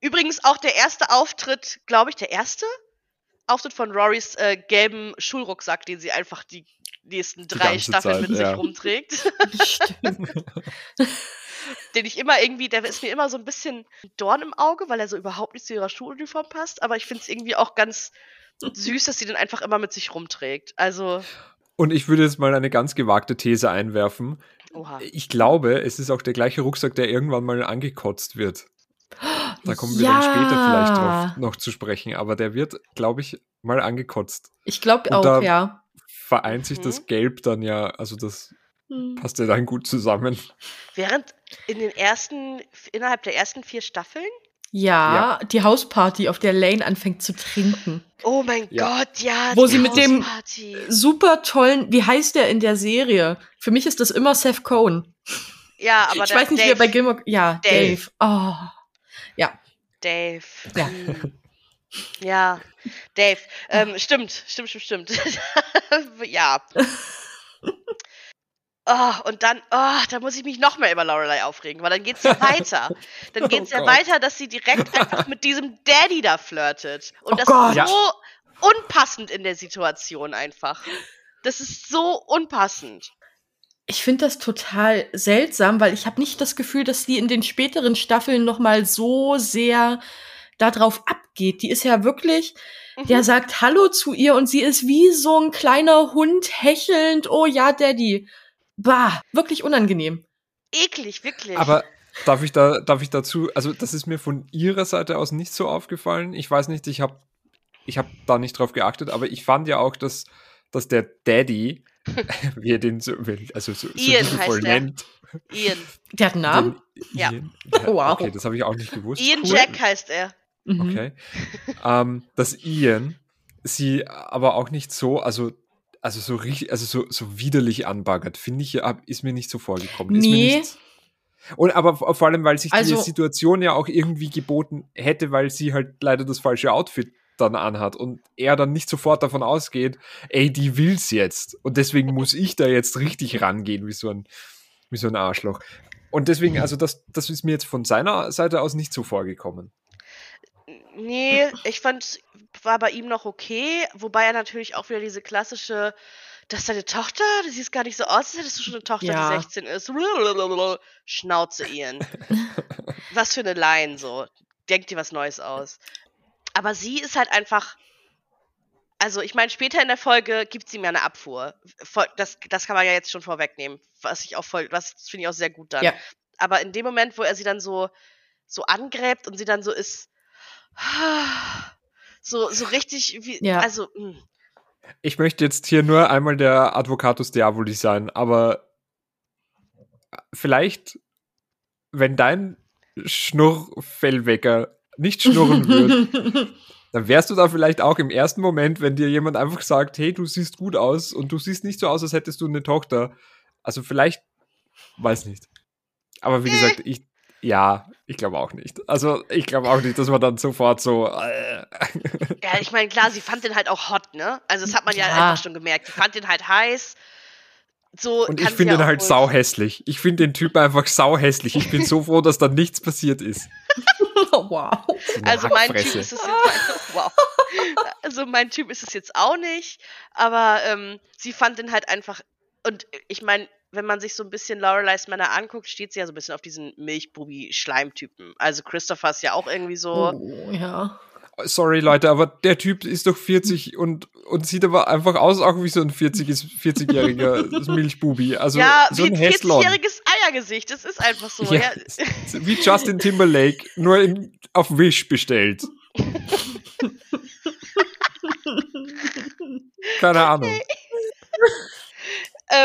S1: Übrigens auch der erste Auftritt, glaube ich, der erste Auftritt von Rorys äh, gelben Schulrucksack, den sie einfach die nächsten drei Staffeln
S3: Zeit,
S1: mit
S3: ja.
S1: sich rumträgt.
S2: Stimmt.
S1: den ich immer irgendwie, der ist mir immer so ein bisschen Dorn im Auge, weil er so überhaupt nicht zu ihrer Schuluniform passt. Aber ich finde es irgendwie auch ganz süß, dass sie den einfach immer mit sich rumträgt. Also,
S3: Und ich würde jetzt mal eine ganz gewagte These einwerfen.
S1: oha.
S3: Ich glaube, es ist auch der gleiche Rucksack, der irgendwann mal angekotzt wird. Da kommen wir
S2: Ja.
S3: dann später vielleicht drauf noch zu sprechen, aber der wird, glaube ich, mal angekotzt.
S2: Ich glaube auch,
S3: da-
S2: ja.
S3: Vereint sich
S1: Mhm.
S3: das Gelb dann ja, also das
S2: Hm.
S3: passt ja dann gut zusammen.
S1: Während in den ersten, innerhalb der ersten vier Staffeln?
S2: Ja, die Hausparty, auf der Lane anfängt zu trinken.
S1: Oh mein
S3: Ja.
S1: Gott, ja.
S2: Wo
S1: die
S2: sie mit dem-. Super tollen, wie heißt der in der Serie? Für mich ist das immer Seth Cohen.
S1: Ja, aber
S2: ich
S1: der
S2: weiß nicht,
S1: Dave,
S2: wie er bei Gilmore. Ja,
S1: Dave.
S2: Dave. Oh.
S1: Dave.
S2: Ja.
S1: Ja, Dave. Ähm, stimmt, stimmt, stimmt, stimmt. ja. Oh, und dann, oh, da muss ich mich noch mehr über Lorelei aufregen, weil dann geht's ja weiter. Dann geht's ja
S3: Gott.
S1: weiter, dass sie direkt einfach mit diesem Daddy da flirtet. Und
S2: Oh
S1: das
S2: Gott.
S1: ist so unpassend in der Situation einfach. Das ist so unpassend.
S2: Ich finde das total seltsam, weil ich habe nicht das Gefühl, dass sie in den späteren Staffeln noch mal so sehr darauf abgeht. Die ist ja wirklich,
S1: Mhm.
S2: der sagt Hallo zu ihr und sie ist wie so ein kleiner Hund hechelnd. Oh ja, Daddy. Bah, wirklich unangenehm.
S1: Eklig, wirklich.
S3: Aber darf ich da, darf ich dazu, also das ist mir von ihrer Seite aus nicht so aufgefallen. Ich weiß nicht, ich habe ich hab da nicht drauf geachtet, aber ich fand ja auch, dass, dass der Daddy, wie er den so, also so, so
S1: Ian
S3: liebevoll
S1: heißt
S3: nennt,
S1: Ian.
S2: Der hat einen Namen?
S3: den
S1: Ja.
S3: Ian,
S2: Wow.
S3: Okay, das habe ich auch nicht gewusst.
S1: Ian
S3: Cool.
S1: Jack heißt er.
S2: Mhm.
S3: Okay. ähm, dass Ian sie aber auch nicht so, also, also so richtig, also so, so widerlich anbaggert, finde ich, ja, ist mir nicht so vorgekommen. Ist
S2: Nee.
S3: mir nicht, und aber vor vor allem, weil sich
S2: Also-
S3: die Situation ja auch irgendwie geboten hätte, weil sie halt leider das falsche Outfit dann anhat und er dann nicht sofort davon ausgeht, ey, die will's jetzt. Und deswegen muss ich da jetzt richtig rangehen, wie so ein, wie so ein Arschloch. Und deswegen, also das, das ist mir jetzt von seiner Seite aus nicht so vorgekommen.
S1: Nee, ich fand, war bei ihm noch okay, wobei er natürlich auch wieder diese klassische, dass deine Tochter, du siehst gar nicht so aus, als hättest du schon eine Tochter,
S2: Ja.
S1: die 16 ist. Schnauze Ian. was für eine Line so. Denk dir was Neues aus. Aber sie ist halt einfach. Also, ich meine, später in der Folge gibt sie mir eine Abfuhr. Das, das kann man ja jetzt schon vorwegnehmen. Was ich auch voll, was finde ich auch sehr gut dann.
S2: Ja.
S1: Aber in dem Moment, wo er sie dann so, so angräbt und sie dann so ist, so, so richtig, wie,
S2: Ja.
S1: also, hm. mh.
S3: Ich möchte jetzt hier nur einmal der Advocatus Diaboli sein, aber vielleicht, wenn dein Schnurrfellwecker nicht schnurren würde, dann wärst du da vielleicht auch im ersten Moment, wenn dir jemand einfach sagt, hey, du siehst gut aus und du siehst nicht so aus, als hättest du eine Tochter. Also vielleicht, weiß nicht. Aber wie gesagt, ich, ja, ich glaube auch nicht. Also ich glaube auch nicht, dass man dann sofort so. Äh.
S1: Ja, ich meine, klar, sie fand den halt auch hot, ne? Also das hat man ja,
S2: Ja.
S1: einfach schon gemerkt. Sie fand den halt heiß. So
S3: Und ich finde ihn halt
S1: wohl-
S3: sau hässlich. Ich finde den Typ einfach sau hässlich. Ich bin so froh, dass da nichts passiert ist.
S2: wow.
S1: Also mein Typ ist es jetzt wow. Also mein Typ ist es jetzt auch nicht, aber ähm, sie fand den halt einfach und ich meine, wenn man sich so ein bisschen Loreleis Männer anguckt, steht sie ja so ein bisschen auf diesen Milchbubi-Schleimtypen. Also Christopher ist ja auch irgendwie so.
S2: Oh, ja.
S3: Sorry, Leute, aber der Typ ist doch 40 und, und sieht aber einfach aus, auch wie so ein 40 ist- 40-jähriger Milchbubi. Also
S1: ja,
S3: so
S1: wie
S3: ein
S1: ein
S3: Häslon.
S1: 40-jähriges Eiergesicht. Das ist einfach so.
S3: Ja,
S1: Ja.
S3: wie Justin Timberlake, nur in, auf Wish bestellt. Keine Ahnung.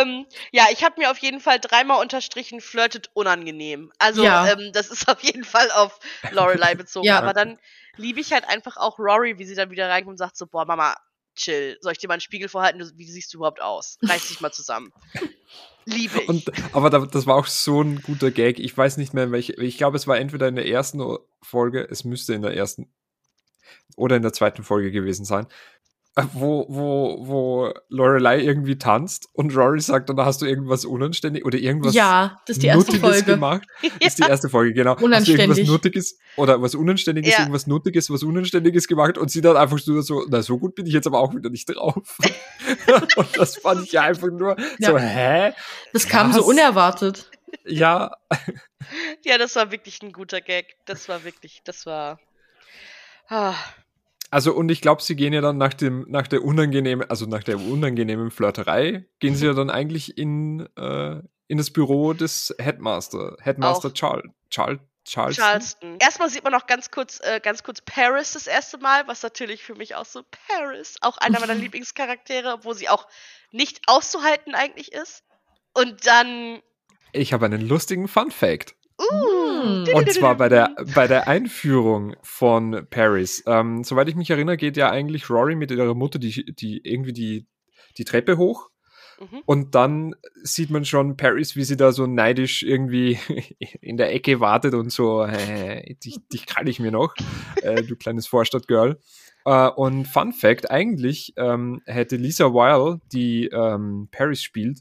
S1: Ähm, ja, ich habe mir auf jeden Fall dreimal unterstrichen, flirtet unangenehm. Also
S2: Ja.
S1: ähm, das ist auf jeden Fall auf Lorelei bezogen.
S2: Ja.
S1: Aber dann liebe ich halt einfach auch Rory, wie sie dann wieder reinkommt und sagt so, boah, Mama, chill. Soll ich dir mal einen Spiegel vorhalten? Wie siehst du überhaupt aus? Reiß dich mal zusammen. Liebe ich.
S3: Und, aber da, das war auch so ein guter Gag. Ich weiß nicht mehr, welche. Ich glaube, es war entweder in der ersten Folge, es müsste in der ersten oder in der zweiten Folge gewesen sein, wo, wo, wo Lorelei irgendwie tanzt und Rory sagt, dann hast du irgendwas unanständig oder irgendwas
S2: ja, das ist die erste
S3: Nuttiges
S2: Folge.
S3: gemacht. Das ist die erste Folge, genau. Hast du
S2: Unanständig.
S3: irgendwas Nuttiges oder was Unanständiges,
S1: Ja.
S3: irgendwas Nuttiges, was Unanständiges gemacht und sie dann einfach so, so, na, so gut bin ich jetzt aber auch wieder nicht drauf. und das fand ich ja einfach nur
S2: Ja.
S3: so, hä?
S2: Das kam
S3: Was?
S2: so unerwartet.
S3: Ja,
S1: ja, das war wirklich ein guter Gag. Das war wirklich, das war. Ah.
S3: Also und ich glaube, sie gehen ja dann nach dem nach der unangenehmen, also nach der unangenehmen Flirterei, gehen sie ja dann eigentlich in äh, in das Büro des Headmaster, Headmaster
S1: Auch.
S3: Charles, Charles, Charles.
S1: Charleston. Erstmal sieht man noch ganz kurz, äh, ganz kurz Paris das erste Mal, was natürlich für mich auch so Paris, auch einer meiner Lieblingscharaktere, obwohl sie auch nicht auszuhalten eigentlich ist. Und dann,
S3: Ich habe einen lustigen Fun Fact.
S1: Uh.
S3: Und zwar bei der bei der Einführung von Paris. Ähm, soweit ich mich erinnere, geht ja eigentlich Rory mit ihrer Mutter die die irgendwie die die Treppe hoch
S1: Mhm.
S3: Und dann sieht man schon Paris, wie sie da so neidisch irgendwie in der Ecke wartet und so, dich, dich kann ich mir noch, äh, du kleines Vorstadtgirl. Äh, und Fun Fact, eigentlich ähm, hätte Lisa Weil, die ähm, Paris spielt,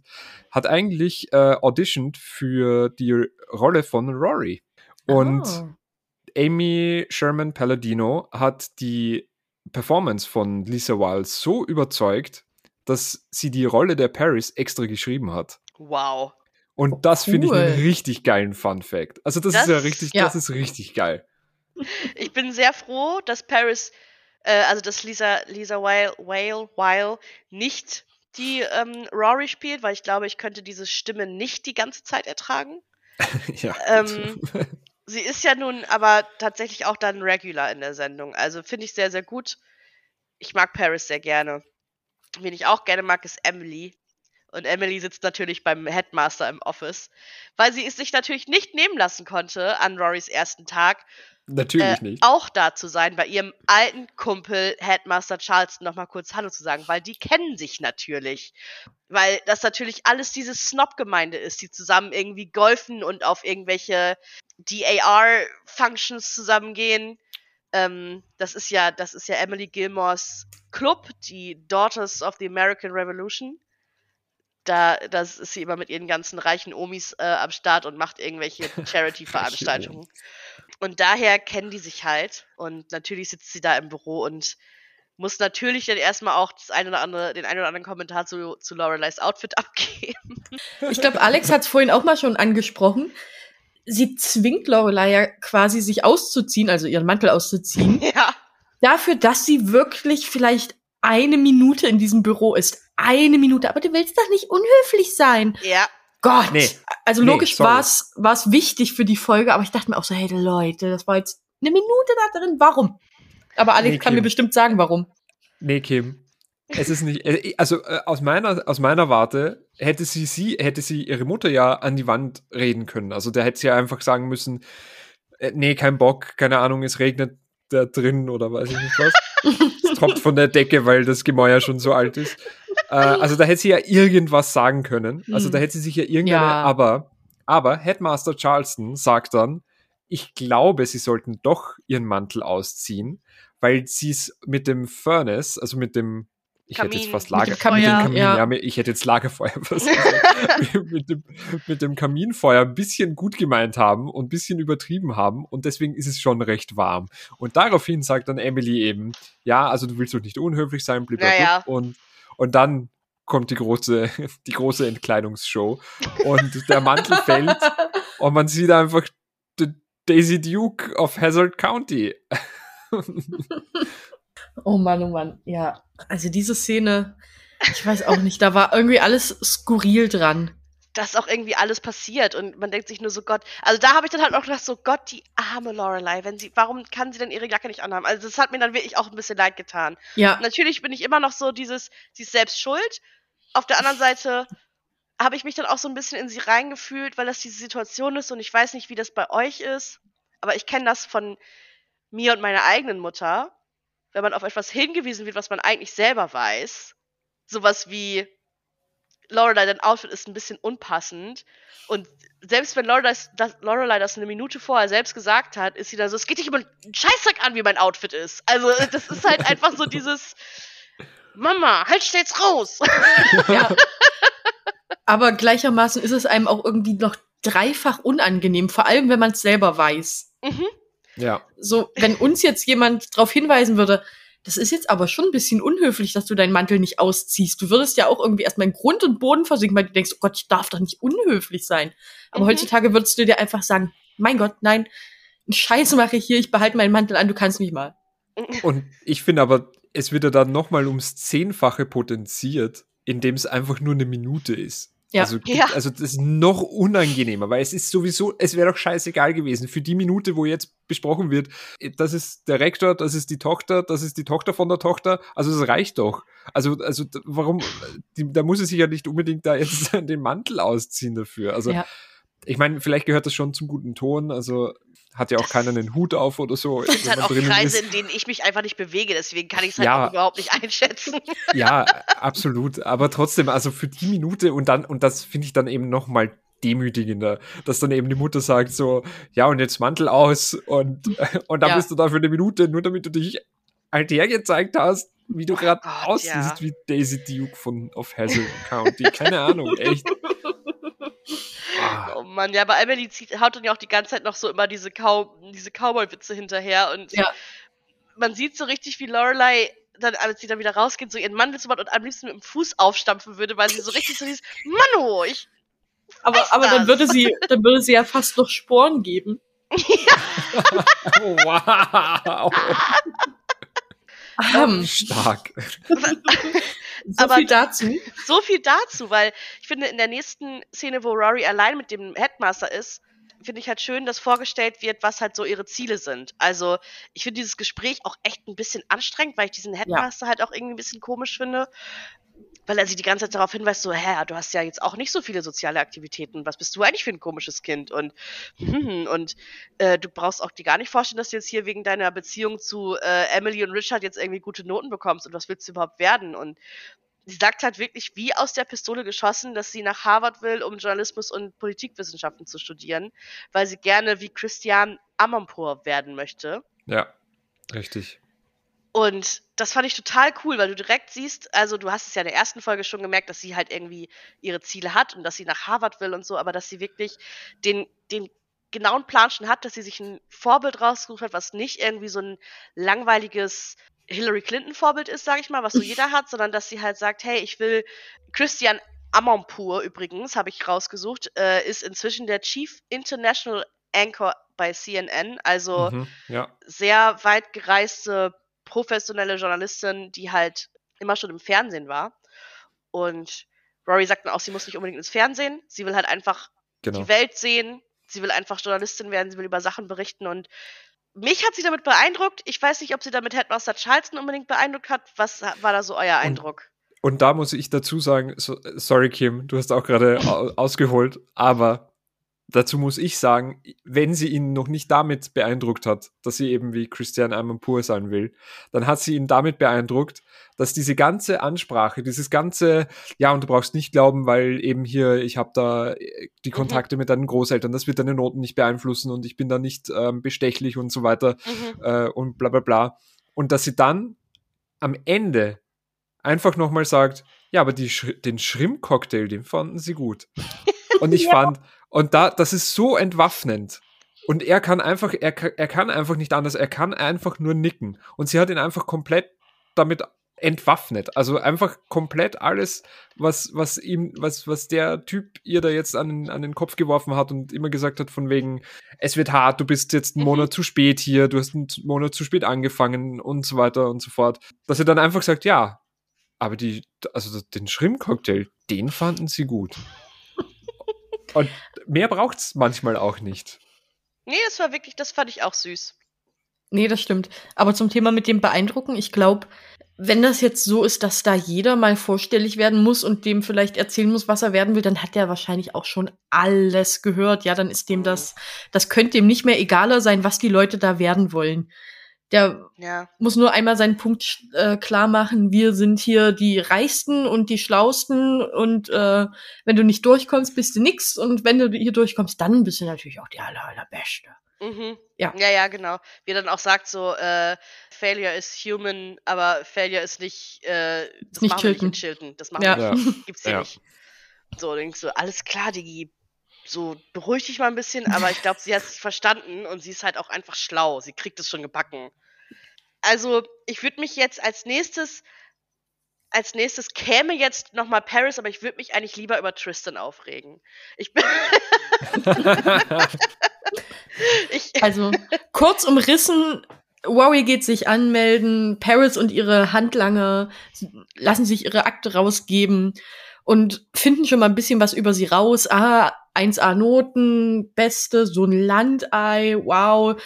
S3: hat eigentlich äh, auditioned für die Rolle von Rory. Und
S2: Oh.
S3: Amy Sherman Palladino hat die Performance von Lisa Weil so überzeugt, dass sie die Rolle der Paris extra geschrieben hat.
S1: wow.
S3: Und das finde ich einen
S2: cool.
S3: richtig geilen Fun Fact. Also das,
S1: Das-
S3: ist ja richtig,
S2: ja.
S3: das ist richtig geil.
S1: Ich bin sehr froh, dass Paris, äh, also dass Lisa, Lisa Weil, Weil, Weil nicht die ähm, Rory spielt, weil ich glaube, ich könnte diese Stimme nicht die ganze Zeit ertragen.
S3: ja.
S1: Ähm, Sie ist ja nun aber tatsächlich auch dann regular in der Sendung. Also finde ich sehr, sehr gut. Ich mag Paris sehr gerne. Wen ich auch gerne mag, ist Emily. Und Emily sitzt natürlich beim Headmaster im Office, weil sie es sich natürlich nicht nehmen lassen konnte, an Rorys ersten Tag
S3: Natürlich
S1: äh,
S3: nicht.
S1: auch da zu sein, bei ihrem alten Kumpel Headmaster Charleston nochmal kurz Hallo zu sagen, weil die kennen sich natürlich. Weil das natürlich alles diese Snob-Gemeinde ist, die zusammen irgendwie golfen und auf irgendwelche DAR-Functions zusammengehen. Ähm, das ist ja, das ist ja Emily Gilmores Club, die Daughters of the American Revolution. Da, das ist sie immer mit ihren ganzen reichen Omis äh, am Start und macht irgendwelche Charity-Veranstaltungen. Und daher kennen die sich halt. Und natürlich sitzt sie da im Büro und muss natürlich dann erstmal auch das eine oder andere, den einen oder anderen Kommentar zu, zu Loreleis Outfit abgeben.
S2: Ich glaube, Alex hat es vorhin auch mal schon angesprochen. Sie zwingt Lorelei ja quasi, sich auszuziehen, also ihren Mantel auszuziehen,
S1: ja.
S2: dafür, dass sie wirklich vielleicht eine Minute in diesem Büro ist. Eine Minute. Aber du willst doch nicht unhöflich sein.
S1: Ja.
S2: Gott.
S3: Nee.
S2: Also
S3: Nee,
S2: logisch
S3: sorry.
S2: war es wichtig für die Folge, aber ich dachte mir auch so, hey Leute, das war jetzt eine Minute da drin. Warum? Aber Alex
S3: Nee,
S2: kann mir bestimmt sagen, warum.
S3: Nee, Kim. Es ist nicht, äh, also äh, aus meiner, aus meiner Warte hätte sie, sie, hätte sie ihre Mutter ja an die Wand reden können. Also da hätte sie ja einfach sagen müssen, äh, nee, kein Bock, keine Ahnung, es regnet, der drin oder weiß ich nicht was. Es tropft von der Decke, weil das Gemäuer schon so alt ist. Äh, also da hätte sie ja irgendwas sagen können. Also da hätte sie sich ja irgendeine,
S2: Ja.
S3: aber, aber Headmaster Charleston sagt dann, ich glaube, sie sollten doch ihren Mantel ausziehen, weil sie es mit dem Furnace, also mit dem, ich hätte jetzt
S1: Kamin.
S3: fast
S1: Mit
S3: Lager,
S2: dem Kamin,
S3: Kamin,
S2: ja.
S3: ja. ich hätte jetzt Lagerfeuer fast gesagt, mit, dem, mit dem Kaminfeuer ein bisschen gut gemeint haben und ein bisschen übertrieben haben und deswegen ist es schon recht warm. Und daraufhin sagt dann Emily eben, ja, also du willst doch nicht unhöflich sein, blablabla.
S1: Naja.
S3: und, und dann kommt die große, die große Entkleidungsshow und der Mantel fällt und man sieht einfach Daisy Duke of Hazard County.
S2: Oh Mann, oh Mann, ja. Also diese Szene, ich weiß auch nicht, da war irgendwie alles skurril dran.
S1: Dass auch irgendwie alles passiert und man denkt sich nur so Gott, also da habe ich dann halt auch gedacht so Gott, die arme Lorelei, wenn sie, warum kann sie denn ihre Jacke nicht anhaben? Also das hat mir dann wirklich auch ein bisschen leid getan.
S2: Ja,
S1: Natürlich bin ich immer noch so dieses, sie ist selbst schuld. Auf der anderen Seite habe ich mich dann auch so ein bisschen in sie reingefühlt, weil das diese Situation ist und ich weiß nicht, wie das bei euch ist, aber ich kenne das von mir und meiner eigenen Mutter, wenn man auf etwas hingewiesen wird, was man eigentlich selber weiß. Sowas wie Lorelei, dein Outfit ist ein bisschen unpassend. Und selbst wenn Lorelei das, Lorelei das eine Minute vorher selbst gesagt hat, ist sie dann so, es geht dich über einen Scheißdreck an, wie mein Outfit ist. Also, das ist halt einfach so dieses, Mama, halt stets raus.
S2: ja. Aber gleichermaßen ist es einem auch irgendwie noch dreifach unangenehm, vor allem wenn man es selber weiß.
S1: mhm.
S3: Ja.
S2: So, wenn uns jetzt jemand darauf hinweisen würde, das ist jetzt aber schon ein bisschen unhöflich, dass du deinen Mantel nicht ausziehst. Du würdest ja auch irgendwie erstmal in Grund und Boden versinken, weil du denkst, oh Gott, ich darf doch nicht unhöflich sein. Aber
S1: Mhm.
S2: heutzutage würdest du dir einfach sagen, mein Gott, nein, einen Scheiß mache ich hier, ich behalte meinen Mantel an, du kannst mich mal.
S3: Und ich finde aber, es wird ja dann nochmal ums Zehnfache potenziert, indem es einfach nur eine Minute ist.
S2: Ja.
S3: Also,
S1: Ja.
S3: also das ist noch unangenehmer, weil es ist sowieso, es wäre doch scheißegal gewesen. Für die Minute, wo jetzt besprochen wird, das ist der Rektor, das ist die Tochter, das ist die Tochter von der Tochter, also das reicht doch. Also, also warum, die, da muss es sich ja nicht unbedingt da jetzt den Mantel ausziehen dafür. Also
S2: Ja.
S3: Ich meine, vielleicht gehört das schon zum guten Ton, also hat ja auch keiner einen Hut auf oder so.
S1: Das sind auch Kreise,
S3: ist.
S1: in denen ich mich einfach nicht bewege, deswegen kann ich es halt
S3: Ja.
S1: auch überhaupt nicht einschätzen.
S3: Ja, absolut. Aber trotzdem, also für die Minute und dann, und das finde ich dann eben noch mal demütigender, dass dann eben die Mutter sagt so, ja, und jetzt Mantel aus und, und dann
S2: Ja.
S3: bist du da für eine Minute, nur damit du dich halt hergezeigt hast, wie du gerade
S1: Gott,
S3: aussiehst,
S1: ja.
S3: wie Daisy Duke von of Hazel County. Keine Ahnung, echt. Ah,
S1: Oh Mann, ja, aber Emily zieht, haut dann ja auch die ganze Zeit noch so immer diese, Cow diese Cowboy-Witze hinterher und
S2: Ja.
S1: man sieht so richtig, wie Lorelei dann, als sie dann wieder rausgeht, so ihren Mantel zu machen und am liebsten mit dem Fuß aufstampfen würde, weil sie so richtig so dieses, Manno, ich,
S2: Aber, aber dann würde sie, dann würde sie ja fast noch Sporen geben.
S3: oh, wow.
S2: Ähm,
S3: Stark.
S2: so
S1: aber-
S2: viel dazu.
S1: so viel dazu, weil ich finde, in der nächsten Szene, wo Rory allein mit dem Headmaster ist, finde ich halt schön, dass vorgestellt wird, was halt so ihre Ziele sind. Also, ich finde dieses Gespräch auch echt ein bisschen anstrengend, weil ich diesen Headmaster halt auch irgendwie ein bisschen komisch finde. Weil er sie die ganze Zeit darauf hinweist, so, hä, du hast ja jetzt auch nicht so viele soziale Aktivitäten. Was bist du eigentlich für ein komisches Kind? Und, hm, und äh, du brauchst auch dir gar nicht vorstellen, dass du jetzt hier wegen deiner Beziehung zu äh, Emily und Richard jetzt irgendwie gute Noten bekommst. Und was willst du überhaupt werden? Und sie sagt halt wirklich wie aus der Pistole geschossen, dass sie nach Harvard will, um Journalismus und Politikwissenschaften zu studieren, weil sie gerne wie Christian Amanpour werden möchte.
S3: Ja, richtig.
S1: Und das fand ich total cool, weil du direkt siehst, also du hast es ja in der ersten Folge schon gemerkt, dass sie halt irgendwie ihre Ziele hat und dass sie nach Harvard will und so, aber dass sie wirklich den, den genauen Plan schon hat, dass sie sich ein Vorbild rausgesucht hat, was nicht irgendwie so ein langweiliges Hillary Clinton Vorbild ist, sage ich mal, was so jeder hat, sondern dass sie halt sagt, hey, ich will Christian Amanpour übrigens, habe ich rausgesucht, äh, ist inzwischen der Chief International Anchor bei CNN, also
S3: Mhm, ja.
S1: sehr weit gereiste professionelle Journalistin, die halt immer schon im Fernsehen war. Und Rory sagt dann auch, sie muss nicht unbedingt ins Fernsehen. Sie will halt einfach
S3: Genau.
S1: die Welt sehen. Sie will einfach Journalistin werden. Sie will über Sachen berichten. Und mich hat sie damit beeindruckt. Ich weiß nicht, ob sie damit Headmaster Charleston unbedingt beeindruckt hat. Was war da so euer Eindruck?
S3: Und da muss ich dazu sagen, so, sorry Kim, du hast auch gerade au- ausgeholt, aber dazu muss ich sagen, wenn sie ihn noch nicht damit beeindruckt hat, dass sie eben wie Christian Amanpour sein will, dann hat sie ihn damit beeindruckt, dass diese ganze Ansprache, dieses ganze, ja, und du brauchst nicht glauben, weil eben hier, ich habe da äh, die mhm. Kontakte mhm. mit deinen Großeltern, das wird deine Noten nicht beeinflussen und ich bin da nicht ähm, bestechlich und so weiter mhm. äh, und bla bla bla. Und dass sie dann am Ende einfach nochmal sagt, ja, aber die, den Shrimp-Cocktail, den fanden sie gut. Und ich ja. fand, und da, das ist so entwaffnend. Und er kann einfach, er, er kann einfach nicht anders, er kann einfach nur nicken. Und sie hat ihn einfach komplett damit entwaffnet. Also einfach komplett alles, was, was ihm, was, was der Typ ihr da jetzt an, an den Kopf geworfen hat und immer gesagt hat, von wegen, es wird hart, du bist jetzt einen mhm. Monat zu spät hier, du hast einen Monat zu spät angefangen und so weiter und so fort. Dass er dann einfach sagt, ja, aber die, also den Shrimp-Cocktail, den fanden sie gut. Und mehr braucht es manchmal auch nicht.
S1: Nee, das war wirklich, das fand ich auch süß.
S2: Nee, das stimmt. Aber zum Thema mit dem Beeindrucken, ich glaube, wenn das jetzt so ist, dass da jeder mal vorstellig werden muss und dem vielleicht erzählen muss, was er werden will, dann hat der wahrscheinlich auch schon alles gehört. Ja, dann ist dem das, das könnte dem nicht mehr egaler sein, was die Leute da werden wollen. Der ja. muss nur einmal seinen Punkt äh, klar machen. Wir sind hier die Reichsten und die Schlausten und äh, wenn du nicht durchkommst, bist du nix und wenn du hier durchkommst, dann bist du natürlich auch die aller, allerbeste.
S1: Mhm. Ja. ja, ja, genau. Wie er dann auch sagt, so, äh, Failure is human, aber Failure ist nicht, äh, das
S2: nicht
S1: machen
S2: Chilton.
S1: wir nicht in Chilton. Das machen
S2: ja.
S1: wir nicht. Gibt's hier ja. nicht. So, denkst du, alles klar, Digi, so beruhig dich mal ein bisschen, aber ich glaube, sie hat es verstanden und sie ist halt auch einfach schlau. Sie kriegt es schon gebacken also ich würde mich jetzt als nächstes, als nächstes käme jetzt nochmal Paris, aber ich würde mich eigentlich lieber über Tristan aufregen. Ich bin.
S2: ich also kurz umrissen, Warrior geht sich anmelden, Paris und ihre Handlanger lassen sich ihre Akte rausgeben und finden schon mal ein bisschen was über sie raus. Ah, 1A Noten, beste, so ein Landei, wow.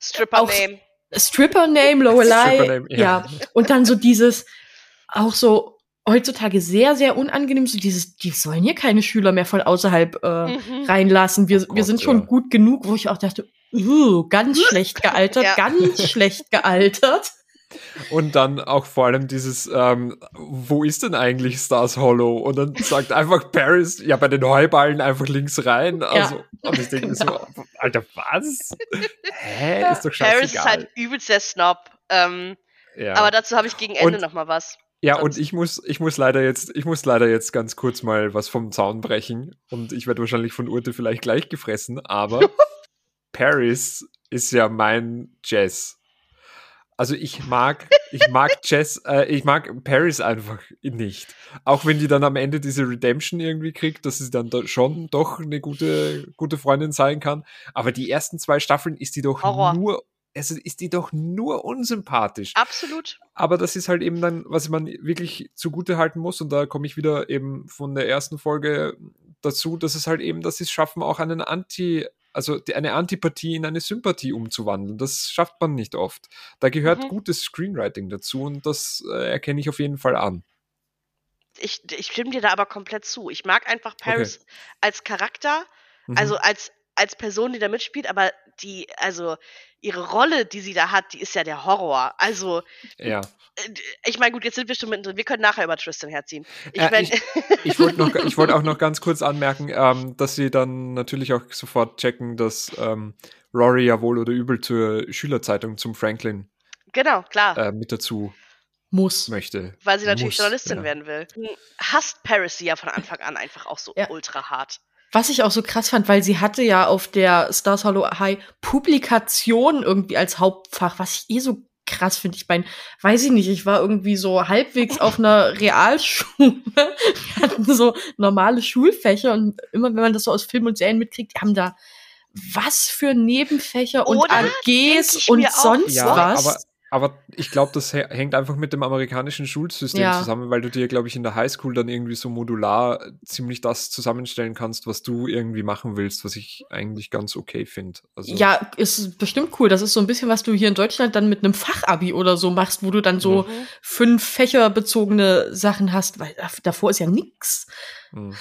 S1: Stripper-Name.
S2: Stripper-Name, Lorelei. Stripper ja. ja. Und dann so dieses, auch so heutzutage sehr, sehr unangenehm, so dieses, die sollen hier keine Schüler mehr von außerhalb äh, mhm. reinlassen. Wir, oh wir sind schon ja. gut genug, wo ich auch dachte, uh, ganz schlecht gealtert, ja. ganz schlecht gealtert.
S3: Und dann auch vor allem dieses, ähm, wo ist denn eigentlich Stars Hollow? Und dann sagt einfach Paris, ja, bei den Heuballen einfach links rein. Also, ja. und ich denke genau. so, Alter, was? Hä? Ist doch scheißegal. Paris ist halt
S1: übelst der Snob. Ähm, ja. Aber dazu habe ich gegen Ende und, noch mal was.
S3: Ja, Sonst. und ich muss, ich muss leider jetzt, ich muss leider jetzt ganz kurz mal was vom Zaun brechen. Und ich werde wahrscheinlich von Urte vielleicht gleich gefressen, aber Paris ist ja mein Jazz. Also ich mag, ich mag Jess, äh, ich mag Paris einfach nicht. Auch wenn die dann am Ende diese Redemption irgendwie kriegt, dass sie dann do schon doch eine gute, gute Freundin sein kann. Aber die ersten zwei Staffeln ist die doch Horror. nur, also ist die doch nur unsympathisch.
S1: Absolut.
S3: Aber das ist halt eben dann, was man wirklich zugute halten muss. Und da komme ich wieder eben von der ersten Folge dazu, dass es halt eben, dass sie es schaffen, auch einen Anti- also eine Antipathie in eine Sympathie umzuwandeln. Das schafft man nicht oft. Da gehört mhm. gutes Screenwriting dazu und das äh, erkenne ich auf jeden Fall an.
S1: Ich, ich stimme dir da aber komplett zu. Ich mag einfach Paris okay. als Charakter, mhm. also als, als Person, die da mitspielt, aber die, also ihre Rolle, die sie da hat, die ist ja der Horror. Also,
S3: ja.
S1: Äh, ich meine, gut, jetzt sind wir schon mittendrin. Wir können nachher über Tristan herziehen.
S3: Ich, äh, ich, ich wollte wollt auch noch ganz kurz anmerken, ähm, dass sie dann natürlich auch sofort checken, dass ähm, Rory ja wohl oder übel zur Schülerzeitung zum Franklin
S1: genau, klar.
S3: Äh, mit dazu
S2: muss
S3: möchte.
S1: Weil sie natürlich Muss, Journalistin ja. werden will. Hasst Paris sie ja von Anfang an einfach auch so ja. ultra hart.
S2: Was ich auch so krass fand, weil sie hatte ja auf der Stars Hollow High Publikation irgendwie als Hauptfach, was ich eh so krass finde. Ich meine, weiß ich nicht, ich war irgendwie so halbwegs auf einer Realschule. Wir hatten so normale Schulfächer und immer wenn man das so aus Filmen und Serien mitkriegt, die haben da was für Nebenfächer und Oder? AGs und sonst ja, was.
S3: Aber aber ich glaube, das hängt einfach mit dem amerikanischen Schulsystem ja. zusammen, weil du dir, glaube ich, in der Highschool dann irgendwie so modular ziemlich das zusammenstellen kannst, was du irgendwie machen willst, was ich eigentlich ganz okay finde.
S2: Also ja, ist bestimmt cool. Das ist so ein bisschen, was du hier in Deutschland dann mit einem Fachabi oder so machst, wo du dann so mhm. fünf fächerbezogene Sachen hast, weil davor ist ja nix. Mhm.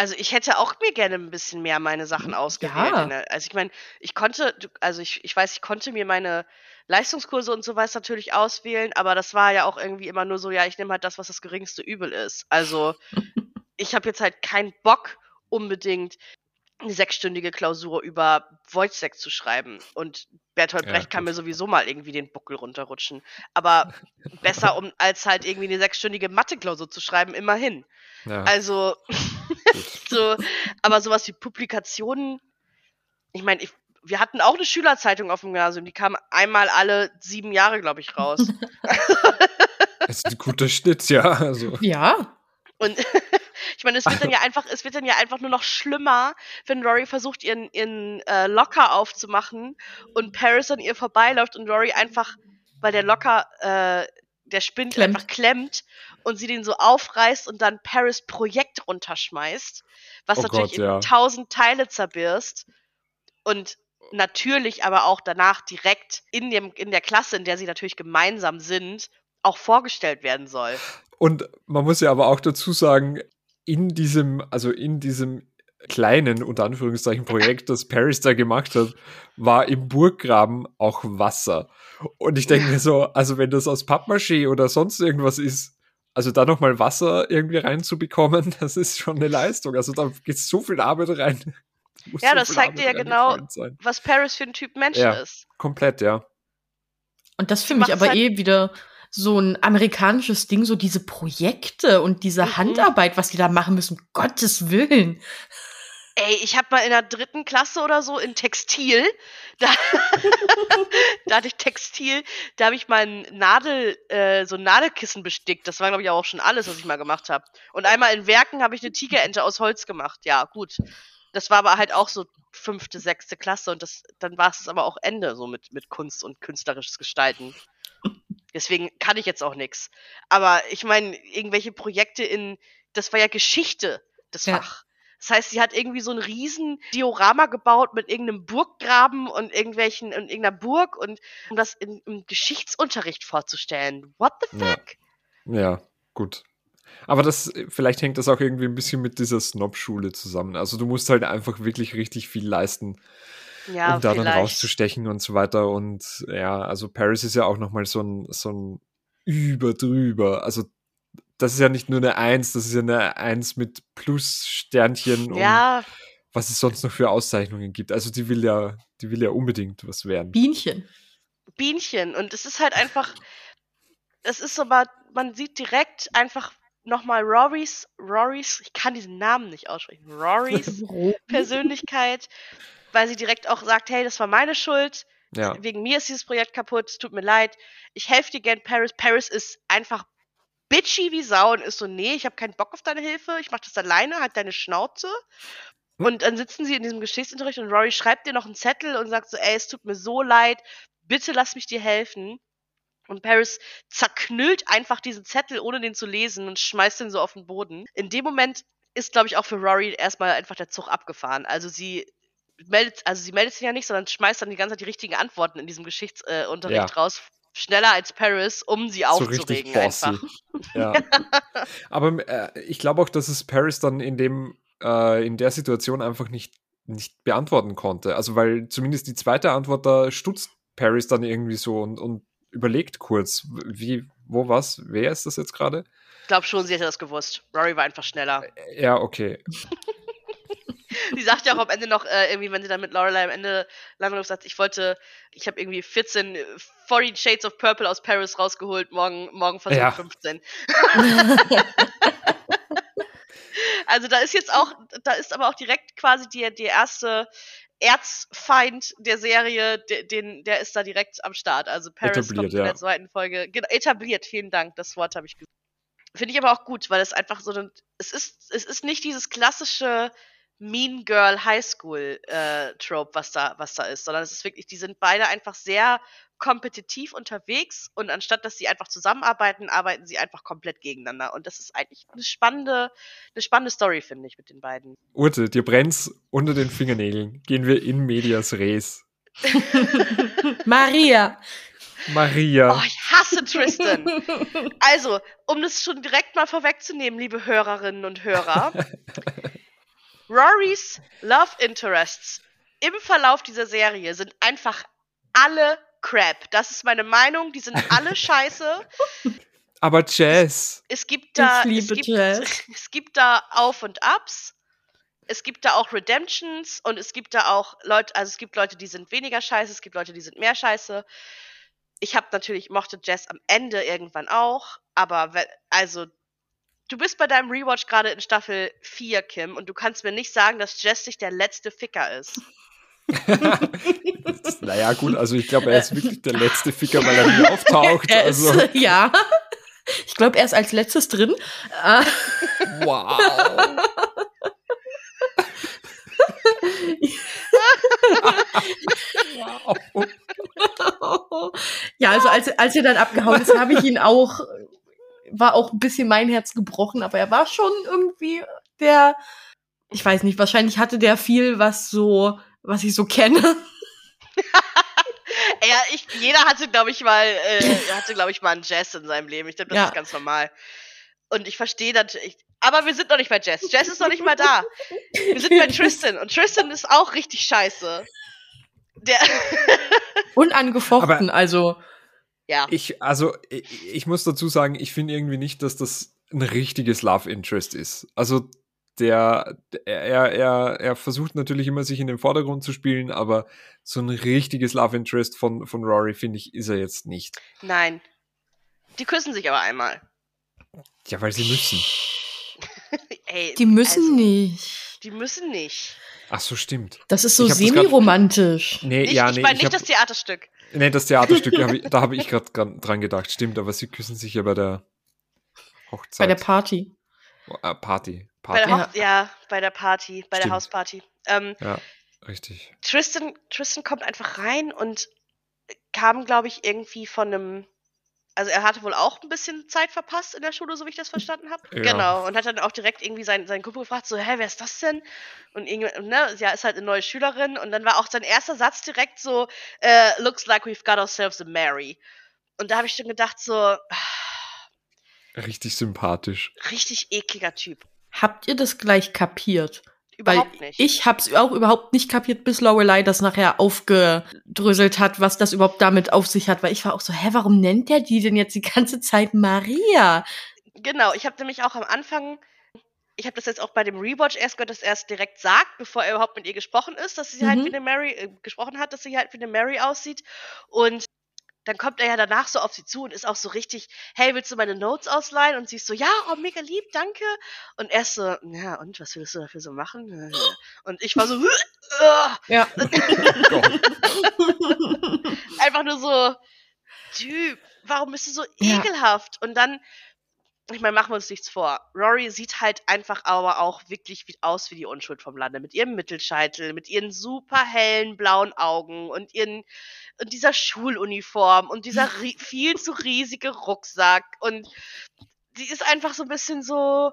S1: Also ich hätte auch mir gerne ein bisschen mehr meine Sachen ausgewählt.
S2: Ja.
S1: Also ich meine, ich konnte, also ich, ich weiß, ich konnte mir meine Leistungskurse und so was natürlich auswählen, aber das war ja auch irgendwie immer nur so, ja, ich nehme halt das, was das geringste Übel ist. Also ich habe jetzt halt keinen Bock unbedingt eine sechsstündige Klausur über Wojciech zu schreiben. Und Bertolt
S3: Ja,
S1: Brecht kann
S3: gut.
S1: mir sowieso mal irgendwie den Buckel runterrutschen. Aber besser, um als halt irgendwie eine sechsstündige Mathe-Klausur zu schreiben, immerhin.
S3: Ja,
S1: Also, so, aber sowas wie Publikationen, ich meine, ich, wir hatten auch eine Schülerzeitung auf dem Gymnasium, die kam einmal alle sieben Jahre, glaube ich, raus.
S3: Das ist ein guter Schnitt, ja. Also,
S2: Ja.
S1: Und ich meine, es wird dann ja einfach, es wird dann ja einfach nur noch schlimmer, wenn Rory versucht, ihren, ihren äh, Locker aufzumachen und Paris an ihr vorbeiläuft und Rory einfach, weil der Locker, äh, der Spind
S2: Klemmt.
S1: einfach klemmt und sie den so aufreißt und dann Paris Projekt runterschmeißt, was
S3: Oh
S1: natürlich
S3: Gott,
S1: in
S3: ja.
S1: tausend Teile zerbirst und natürlich aber auch danach direkt in, dem, in der Klasse, in der sie natürlich gemeinsam sind, auch vorgestellt werden soll.
S3: Und man muss ja aber auch dazu sagen, in diesem, also in diesem kleinen, unter Anführungszeichen, Projekt, das Paris da gemacht hat, war im Burggraben auch Wasser. Und ich denke mir so, also wenn das aus Pappmaché oder sonst irgendwas ist, also da nochmal Wasser irgendwie reinzubekommen, das ist schon eine Leistung. Also da geht so viel Arbeit rein. Muss
S1: Ja,
S3: so
S1: das zeigt dir ja genau, was Paris für ein Typ Mensch
S3: Ja.
S1: ist.
S3: Komplett, ja.
S2: Und das finde ich aber
S1: halt-
S2: eh wieder so ein amerikanisches Ding, so diese Projekte und diese
S1: Mhm.
S2: Handarbeit, was die da machen müssen. Um Gottes Willen.
S1: Ey, ich habe mal in der dritten Klasse oder so in Textil, da, da hatte ich Textil, da habe ich mal ein Nadel, äh, so ein Nadelkissen bestickt. Das war, glaube ich, auch schon alles, was ich mal gemacht habe. Und einmal in Werken habe ich eine Tigerente aus Holz gemacht. Ja, gut. Das war aber halt auch so fünfte, sechste Klasse und das, dann war es aber auch Ende so mit, mit Kunst und künstlerisches Gestalten. Deswegen kann ich jetzt auch nichts. Aber ich meine, irgendwelche Projekte in, das war ja Geschichte, das
S2: Ja.
S1: Fach. Das heißt, sie hat irgendwie so ein riesen Diorama gebaut mit irgendeinem Burggraben und irgendwelchen, und irgendeiner Burg und um das in, im Geschichtsunterricht vorzustellen. What the
S3: Ja.
S1: fuck?
S3: Ja, gut. Aber das, vielleicht hängt das auch irgendwie ein bisschen mit dieser Snob-Schule zusammen. Also du musst halt einfach wirklich richtig viel leisten,
S1: Ja,
S3: um da dann rauszustechen und so weiter. Und ja, also Paris ist ja auch nochmal so ein, so ein über drüber. Also das ist ja nicht nur eine Eins, das ist ja eine Eins mit Plus-Sternchen und
S1: Ja,
S3: was es sonst noch für Auszeichnungen gibt. Also die will ja, die will ja unbedingt was werden.
S2: Bienchen.
S1: Bienchen. Und es ist halt einfach, es ist aber, man sieht direkt einfach nochmal Rorys, Rorys, ich kann diesen Namen nicht aussprechen, Rorys Persönlichkeit, weil sie direkt auch sagt, hey, das war meine Schuld,
S3: Ja,
S1: wegen mir ist dieses Projekt kaputt, es tut mir leid, ich helfe dir gern, Paris. Paris ist einfach bitchy wie Sau und ist so, nee, ich habe keinen Bock auf deine Hilfe, ich mache das alleine, halt deine Schnauze.
S3: Hm.
S1: Und dann sitzen sie in diesem Geschichtsunterricht und Rory schreibt dir noch einen Zettel und sagt so, ey, es tut mir so leid, bitte lass mich dir helfen. Und Paris zerknüllt einfach diesen Zettel, ohne den zu lesen und schmeißt ihn so auf den Boden. In dem Moment ist, glaube ich, auch für Rory erstmal einfach der Zug abgefahren. Also sie meldet, also sie meldet sich ja nicht, sondern schmeißt dann die ganze Zeit die richtigen Antworten in diesem Geschichtsunterricht äh,
S3: Ja.
S1: raus. Schneller als Paris, um sie
S3: so
S1: aufzuregen
S3: bossy.
S1: einfach.
S3: Ja. Aber äh, ich glaube auch, dass es Paris dann in dem, äh, in der Situation einfach nicht, nicht beantworten konnte. Also weil zumindest die zweite Antwort, da stutzt Paris dann irgendwie so und, und überlegt kurz, wie, wo was, wer ist das jetzt gerade?
S1: Ich glaube schon, sie hätte das gewusst. Rory war einfach schneller.
S3: Ja, okay.
S1: Sie sagt ja auch am Ende noch, äh, irgendwie, wenn sie dann mit Lorelei am Ende lange sagt, ich wollte, ich habe irgendwie 14, äh, 14 Shades of Purple aus Paris rausgeholt, morgen, morgen versuch
S3: Ja.
S1: 15. also da ist jetzt auch, da ist aber auch direkt quasi die, die erste Erzfeind der Serie, de, den, der ist da direkt am Start. Also Paris
S3: Etabliert,
S1: kommt in
S3: ja.
S1: der zweiten Folge. Etabliert, vielen Dank, das Wort habe ich gesagt. Finde ich aber auch gut, weil es einfach so ein, es ist, es ist nicht dieses klassische Mean Girl High School äh, Trope, was da, was da ist, sondern es ist wirklich, die sind beide einfach sehr kompetitiv unterwegs und anstatt dass sie einfach zusammenarbeiten, arbeiten sie einfach komplett gegeneinander. Und das ist eigentlich eine spannende, eine spannende Story, finde ich, mit den beiden.
S3: Urte, dir brennt's unter den Fingernägeln. Gehen wir in medias res.
S2: Maria.
S3: Maria.
S1: Oh, ich hasse Tristan. Also, um das schon direkt mal vorwegzunehmen, liebe Hörerinnen und Hörer. Rorys Love Interests im Verlauf dieser Serie sind einfach alle Crap. Das ist meine Meinung. Die sind alle scheiße.
S3: Aber Jazz.
S1: Es gibt da,
S2: Ich liebe
S1: es gibt,
S2: Jazz.
S1: es gibt da Auf und Ups. Es gibt da auch Redemptions und es gibt da auch Leute, also es gibt Leute, die sind weniger scheiße, es gibt Leute, die sind mehr scheiße. Ich habe natürlich mochte Jazz am Ende irgendwann auch, aber also du bist bei deinem Rewatch gerade in Staffel 4, Kim, und du kannst mir nicht sagen, dass Jess nicht der letzte Ficker ist.
S3: naja, gut, also ich glaube, er ist wirklich der letzte Ficker, weil er nie auftaucht.
S2: Er ist,
S3: Also,
S2: ja. Ich glaube, er ist als letztes drin.
S3: Wow. wow.
S2: ja, also als, als er dann abgehauen ist, habe ich ihn auch, war auch ein bisschen mein Herz gebrochen, aber er war schon irgendwie der, ich weiß nicht, wahrscheinlich hatte der viel, was so, was ich so kenne.
S1: Ja, ich, jeder hatte, glaube ich, mal, äh, hatte, glaube ich, mal einen Jazz in seinem Leben. Ich glaube, das
S2: Ja.
S1: ist ganz normal. Und ich verstehe natürlich. Aber wir sind noch nicht bei Jess. Jess ist noch nicht mal da. Wir sind bei Tristan. Und Tristan ist auch richtig scheiße. Der.
S2: Unangefochten, also.
S1: Ja.
S3: Ich, also, ich, ich muss dazu sagen, ich finde irgendwie nicht, dass das ein richtiges Love Interest ist. Also, der, er, er, er versucht natürlich immer, sich in den Vordergrund zu spielen, aber so ein richtiges Love Interest von, von Rory, finde ich, ist er jetzt nicht.
S1: Nein. Die küssen sich aber einmal.
S3: Ja, weil sie müssen.
S1: Ey,
S2: Die müssen
S1: also,
S2: nicht.
S1: Die müssen nicht.
S3: Ach so, stimmt.
S2: Das ist so semi-romantisch.
S3: Nee,
S1: nicht
S3: ja,
S1: ich
S3: nee.
S1: meine
S3: ich
S1: nicht
S3: hab-
S1: das Theaterstück.
S3: Nee, das Theaterstück, hab ich, da habe ich gerade dran gedacht. Stimmt, aber sie küssen sich ja bei der
S2: Bei
S3: Hochzeit.
S2: der Party.
S3: äh, Party.
S1: Bei
S3: Party.
S1: der Hoch ja, bei der Party, bei der
S3: Stimmt.
S1: Hausparty. Ähm,
S3: Ja, richtig.
S1: Tristan, Tristan kommt einfach rein und kam, glaube ich, irgendwie von einem. Also er hatte wohl auch ein bisschen Zeit verpasst in der Schule, so wie ich das verstanden habe.
S3: Ja.
S1: Genau. Und hat dann auch direkt irgendwie seinen, seinen Kumpel gefragt, so, hä, wer ist das denn? Und irgendwie, ne, ja, ist halt eine neue Schülerin. Und dann war auch sein erster Satz direkt so, äh, looks like we've got ourselves a Mary. Und da habe ich schon gedacht, so, ah,
S3: Richtig sympathisch.
S1: richtig ekliger Typ.
S2: Habt ihr das gleich kapiert?
S1: Überhaupt
S2: Weil
S1: nicht.
S2: ich hab's auch überhaupt nicht kapiert, bis Lorelei das nachher aufgedröselt hat, was das überhaupt damit auf sich hat. Weil ich war auch so, hä, warum nennt der die denn jetzt die ganze Zeit Maria?
S1: Genau, ich habe nämlich auch am Anfang, ich habe das jetzt auch bei dem Rewatch erst gehört, dass er es direkt sagt, bevor er überhaupt mit ihr gesprochen ist, dass sie halt
S2: Mhm.
S1: wie eine Mary, äh, gesprochen hat, dass sie halt wie eine Mary aussieht. Und dann kommt er ja danach so auf sie zu und ist auch so richtig, hey, willst du meine Notes ausleihen? Und sie ist so, ja, oh, mega lieb, danke. Und er ist so, ja, und was willst du dafür so machen? Und ich war so.
S2: Ja.
S1: Einfach nur so, Typ, warum bist du so
S2: Ja.
S1: ekelhaft? Und dann, ich meine, machen wir uns nichts vor. Rory sieht halt einfach aber auch wirklich wie, aus wie die Unschuld vom Lande. Mit ihrem Mittelscheitel, mit ihren super hellen blauen Augen und ihren und dieser Schuluniform und dieser viel zu riesige Rucksack. Und sie ist einfach so ein bisschen so.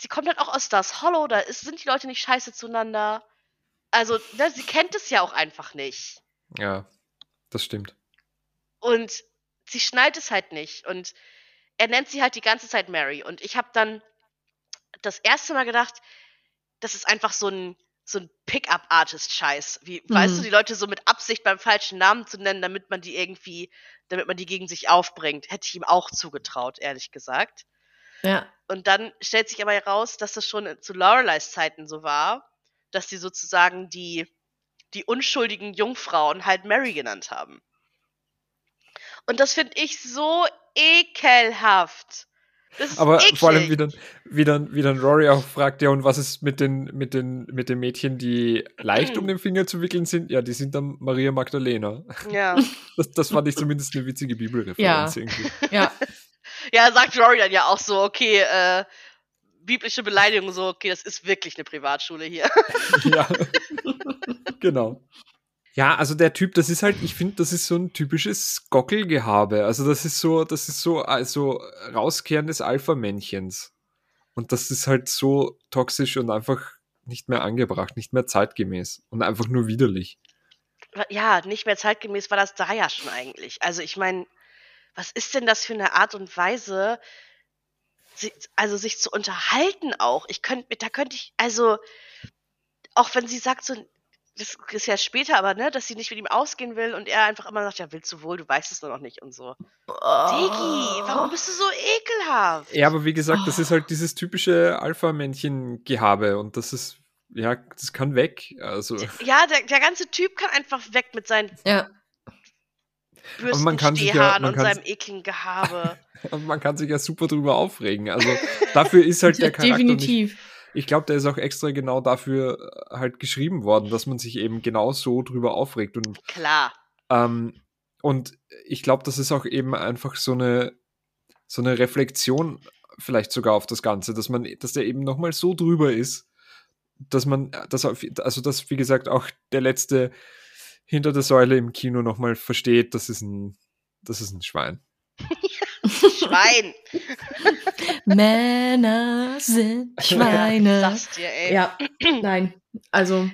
S1: Sie kommt halt auch aus Stars Hollow, da ist, sind die Leute nicht scheiße zueinander. Also, ne, sie kennt es ja auch einfach nicht.
S3: Ja, das stimmt.
S1: Und sie schnallt es halt nicht. Und er nennt sie halt die ganze Zeit Mary. Und ich habe dann das erste Mal gedacht, das ist einfach so ein, so ein Pickup-Artist-Scheiß. Wie, weißt
S2: Mhm.
S1: du, die Leute so mit Absicht beim falschen Namen zu nennen, damit man die irgendwie, damit man die gegen sich aufbringt. Hätte ich ihm auch zugetraut, ehrlich gesagt.
S2: Ja.
S1: Und dann stellt sich aber heraus, dass das schon zu Loreleis Zeiten so war, dass sie sozusagen die, die unschuldigen Jungfrauen halt Mary genannt haben. Und das finde ich so ekelhaft. Das ist
S3: Aber
S1: eklig.
S3: vor allem, wie dann, wie, dann, wie dann Rory auch fragt, ja, und was ist mit den, mit den, mit den Mädchen, die leicht um den Finger zu wickeln sind? Ja, die sind dann Maria Magdalena.
S1: Ja.
S3: Das, das fand ich zumindest eine witzige Bibelreferenz irgendwie.
S2: Ja.
S1: ja, sagt Rory dann ja auch so, okay, äh, biblische Beleidigung, so, okay, das ist wirklich eine Privatschule hier.
S3: ja. genau. Ja, also der Typ, das ist halt, ich finde, das ist so ein typisches Gockelgehabe. Also das ist so, das ist so, also Rauskehren des Alpha-Männchens. Und das ist halt so toxisch und einfach nicht mehr angebracht, nicht mehr zeitgemäß und einfach nur widerlich.
S1: ja, nicht mehr zeitgemäß war das da ja schon eigentlich. Also ich meine, was ist denn das für eine Art und Weise, also sich zu unterhalten auch. Ich könnte, da könnte ich, also auch wenn sie sagt so, das ist ja später, aber ne, dass sie nicht mit ihm ausgehen will und er einfach immer sagt, ja, willst du wohl, du weißt es nur noch nicht und so. Digi, warum bist du so ekelhaft?
S3: Ja, aber wie gesagt, das ist halt dieses typische Alpha-Männchen-Gehabe und das ist, ja, das kann weg. Also.
S1: Ja, der, der ganze Typ kann einfach weg mit seinen
S2: Ja.
S1: Bürstenstehhaaren ja, und seinem ekligen Gehabe.
S3: man kann sich ja super drüber aufregen. Also dafür ist halt der Charakter
S2: Definitiv.
S3: Nicht, ich glaube, der ist auch extra genau dafür äh, halt geschrieben worden, dass man sich eben genau so drüber aufregt. Und,
S1: Klar.
S3: Ähm, und ich glaube, das ist auch eben einfach so eine, so eine Reflexion vielleicht sogar auf das Ganze, dass man, dass der eben nochmal so drüber ist, dass man, dass also dass, wie gesagt, auch der letzte hinter der Säule im Kino nochmal versteht, das ist ein, das ist ein Schwein.
S1: Schwein.
S2: Männer sind Schweine.
S1: Sag's dir, ey.
S2: Ja, nein. Also,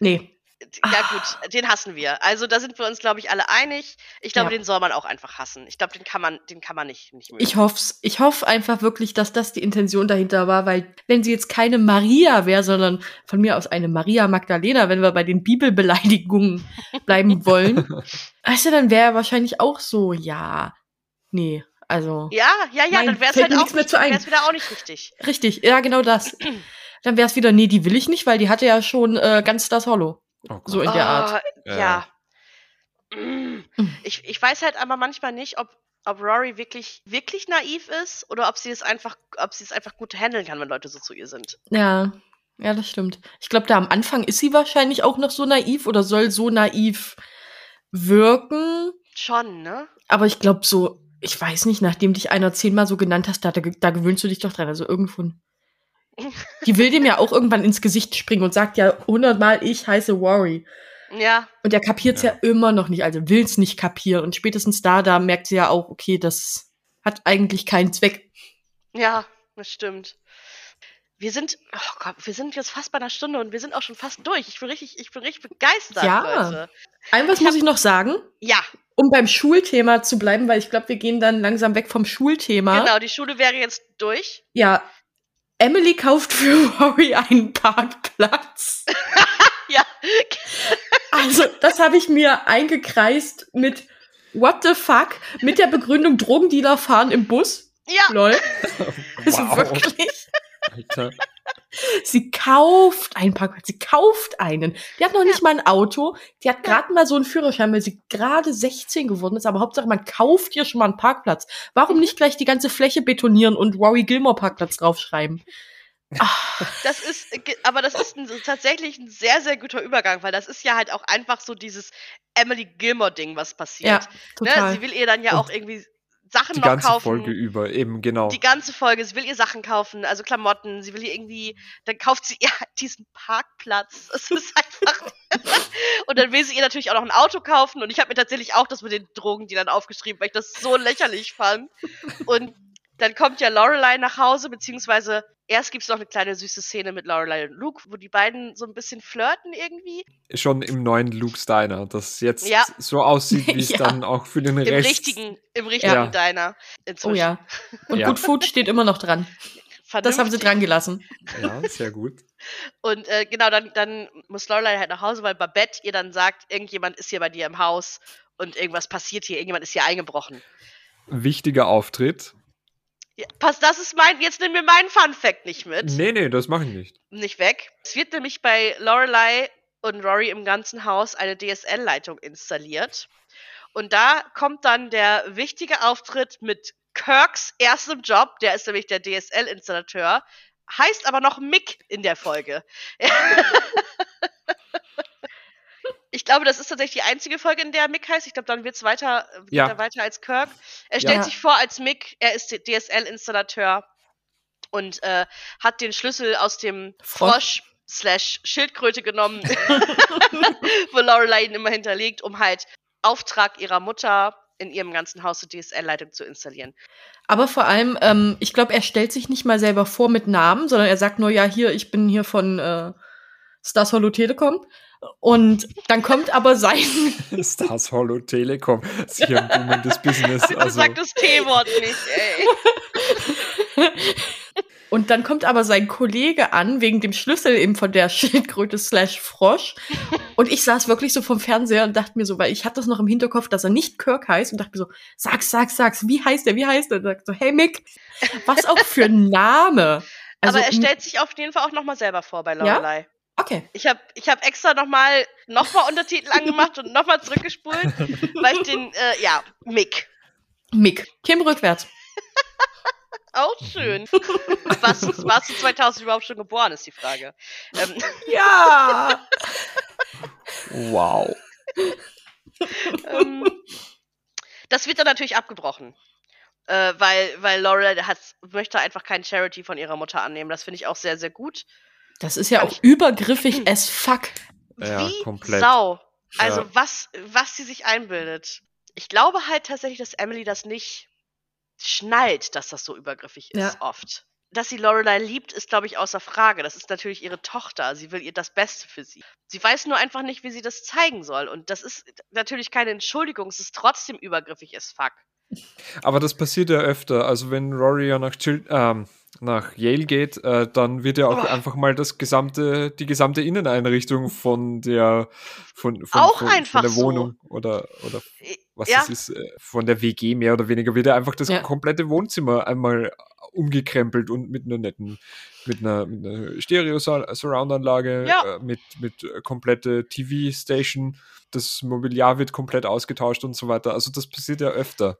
S2: nee.
S1: Ja gut, den hassen wir. Also da sind wir uns, glaube ich, alle einig. Ich glaube,
S2: Ja.
S1: den soll man auch einfach hassen. Ich glaube, den kann man, den kann man nicht, nicht mögen.
S2: Ich hoff's. Ich hoffe einfach wirklich, dass das die Intention dahinter war, weil wenn sie jetzt keine Maria wäre, sondern von mir aus eine Maria Magdalena, wenn wir bei den Bibelbeleidigungen bleiben wollen, weißt du, dann wäre er wahrscheinlich auch so, ja, nee, also
S1: ja, ja, ja,
S2: Nein,
S1: dann wäre es halt auch nicht,
S2: zu
S1: dann
S2: ein.
S1: wär's wieder auch nicht richtig.
S2: richtig, ja, genau das. Dann wäre es wieder, nee, die will ich nicht, weil die hatte ja schon äh, ganz das Hollow.
S3: Oh.
S2: So in der Art.
S1: Oh, ja. Mm. Ich, ich weiß halt aber manchmal nicht, ob, ob Rory wirklich, wirklich naiv ist oder ob sie es einfach, ob sie es einfach gut handeln kann, wenn Leute so zu ihr sind.
S2: Ja, ja, das stimmt. Ich glaube, da am Anfang ist sie wahrscheinlich auch noch so naiv oder soll so naiv wirken.
S1: Schon, ne?
S2: Aber ich glaube so, ich weiß nicht, nachdem dich einer zehnmal so genannt hast, da, da gewöhnst du dich doch dran. Also irgendwo. Die will dem ja auch irgendwann ins Gesicht springen und sagt ja hundertmal, ich heiße Rory.
S1: Ja,
S2: Und er kapiert's ja. immer noch nicht, also will's nicht kapieren. Und spätestens da, da merkt sie ja auch, okay, das hat eigentlich keinen Zweck.
S1: ja, das stimmt. Wir sind, oh Gott, wir sind jetzt fast bei einer Stunde und wir sind auch schon fast durch. Ich bin richtig, ich bin richtig begeistert,
S2: Ja.
S1: Leute.
S2: Ein was
S1: Ich
S2: muss ich noch sagen,
S1: Ja,
S2: um beim Schulthema zu bleiben, weil ich glaube, wir gehen dann langsam weg vom Schulthema.
S1: genau, die Schule wäre jetzt durch.
S2: Ja, Emily kauft für Rory einen Parkplatz.
S1: Ja,
S2: Also, das habe ich mir eingekreist mit What the fuck? Mit der Begründung, Drogendealer fahren im Bus.
S1: ja,
S2: Lol. Also
S3: Wow.
S2: wirklich.
S3: Alter.
S2: Sie kauft einen Parkplatz. Sie kauft einen. Die hat noch nicht mal ein Auto. Die hat gerade mal so einen Führerschein, weil sie gerade 16 geworden ist. Aber Hauptsache, man kauft ihr schon mal einen Parkplatz. Warum nicht gleich die ganze Fläche betonieren und Rory Gilmore Parkplatz draufschreiben?
S1: das ist, aber das ist ein, tatsächlich ein sehr, sehr guter Übergang, weil das ist ja halt auch einfach so dieses Emily Gilmore-Ding, was passiert.
S2: Ja,
S1: Ne?
S2: total.
S1: Sie will ihr dann ja
S3: Und
S1: auch irgendwie Sachen
S3: Die
S1: noch
S3: ganze
S1: kaufen.
S3: Folge über, eben, genau.
S1: Die ganze Folge, sie will ihr Sachen kaufen, also Klamotten, sie will ihr irgendwie, dann kauft sie ihr diesen Parkplatz. Es ist einfach. und dann will sie ihr natürlich auch noch ein Auto kaufen und ich habe mir tatsächlich auch das mit den Drogen, die dann aufgeschrieben, weil ich das so lächerlich fand. Und dann kommt ja Lorelei nach Hause, beziehungsweise erst gibt's noch eine kleine süße Szene mit Lorelei und Luke, wo die beiden so ein bisschen flirten irgendwie.
S3: Schon im neuen Luke's Diner, das jetzt
S1: Ja.
S3: so aussieht, wie es
S2: Ja.
S3: dann auch für den
S1: Im
S3: Rest.
S1: richtigen, im richtigen
S3: Ja.
S1: Diner. Inzwischen.
S2: Oh ja. Und
S3: Ja.
S2: Good Food steht immer noch dran. Das haben sie
S1: Vernünftig.
S2: dran gelassen.
S3: Ja, sehr gut.
S1: Und äh, genau, dann, dann muss Lorelei halt nach Hause, weil Babette ihr dann sagt, irgendjemand ist hier bei dir im Haus und irgendwas passiert hier, irgendjemand ist hier eingebrochen.
S3: Wichtiger Auftritt.
S1: Ja, pass, das ist mein, jetzt nimm mir meinen Fun Fact nicht mit.
S3: Nee, nee, das mache ich nicht.
S1: Nicht weg. Es wird nämlich bei Lorelei und Rory im ganzen Haus eine DSL-Leitung installiert. Und da kommt dann der wichtige Auftritt mit Kirks erstem Job, der ist nämlich der DSL-Installateur, heißt aber noch Mick in der Folge. Ich glaube, das ist tatsächlich die einzige Folge, in der Mick heißt. Ich glaube, dann wird's weiter, geht
S3: Ja.
S1: er weiter als Kirk. Er stellt
S2: Ja.
S1: sich vor als Mick, er ist DSL-Installateur und äh, hat den Schlüssel aus dem
S2: Frosch.
S1: Frosch slash Schildkröte genommen, wo Lorelei ihn immer hinterlegt, um halt Auftrag ihrer Mutter in ihrem ganzen Haus die DSL-Leitung zu installieren.
S2: Aber vor allem, ähm, ich glaube, er stellt sich nicht mal selber vor mit Namen, sondern er sagt nur, ja, hier, ich bin hier von äh, Stars Hollow Telekom. Und dann kommt aber sein,
S3: Stars Hollow Telekom. Sie haben boomendes Business.
S1: Bitte
S3: Also,
S1: sag das T-Wort nicht, ey.
S2: Und dann kommt aber sein Kollege an, wegen dem Schlüssel eben von der Schildkröte slash Frosch. Und ich saß wirklich so vom Fernseher und dachte mir so, weil ich hatte das noch im Hinterkopf, dass er nicht Kirk heißt und dachte mir so, sag's, sag's, sag's, wie heißt er, wie heißt er? Und dachte so, hey Mick, was auch für ein Name.
S1: Also, aber er stellt sich auf jeden Fall auch nochmal selber vor bei Lorelei. Ja?
S2: Okay.
S1: Ich habe ich hab extra nochmal noch mal Untertitel angemacht und nochmal zurückgespult, weil ich den, äh, ja, Mick.
S2: Mick. Kim rückwärts.
S1: Auch schön. warst, du, warst du 2000 überhaupt schon geboren, ist die Frage. Ähm.
S2: Ja.
S3: wow.
S1: ähm, das wird dann natürlich abgebrochen. Äh, weil, weil Laura hat, möchte einfach kein Charity von ihrer Mutter annehmen. Das finde ich auch sehr, sehr gut.
S2: Das ist ja auch ich, übergriffig as fuck.
S1: Ja, Wie komplett. Sau. Also ja. was, was sie sich einbildet. Ich glaube halt tatsächlich, dass Emily das nicht schnallt, dass das so übergriffig ist, ja. oft. Dass sie Lorelei liebt, ist, glaube ich, außer Frage. Das ist natürlich ihre Tochter. Sie will ihr das Beste für sie. Sie weiß nur einfach nicht, wie sie das zeigen soll. Und das ist natürlich keine Entschuldigung. Es ist trotzdem übergriffig as fuck.
S3: Aber das passiert ja öfter. Also wenn Rory ja nach, Chil ähm, nach Yale geht, äh, dann wird ja auch oh. einfach mal das gesamte, die gesamte Inneneinrichtung von der von, von,
S1: auch
S3: von,
S1: einfach
S3: von der Wohnung so. oder, oder was ja. das ist, äh, von der WG mehr oder weniger, wird ja einfach das ja. komplette Wohnzimmer einmal umgekrempelt und mit einer netten, mit einer, mit einer Stereo-Surround-Anlage, ja. äh, mit, mit äh, komplette TV-Station, das Mobiliar wird komplett ausgetauscht und so weiter. Also das passiert ja öfter.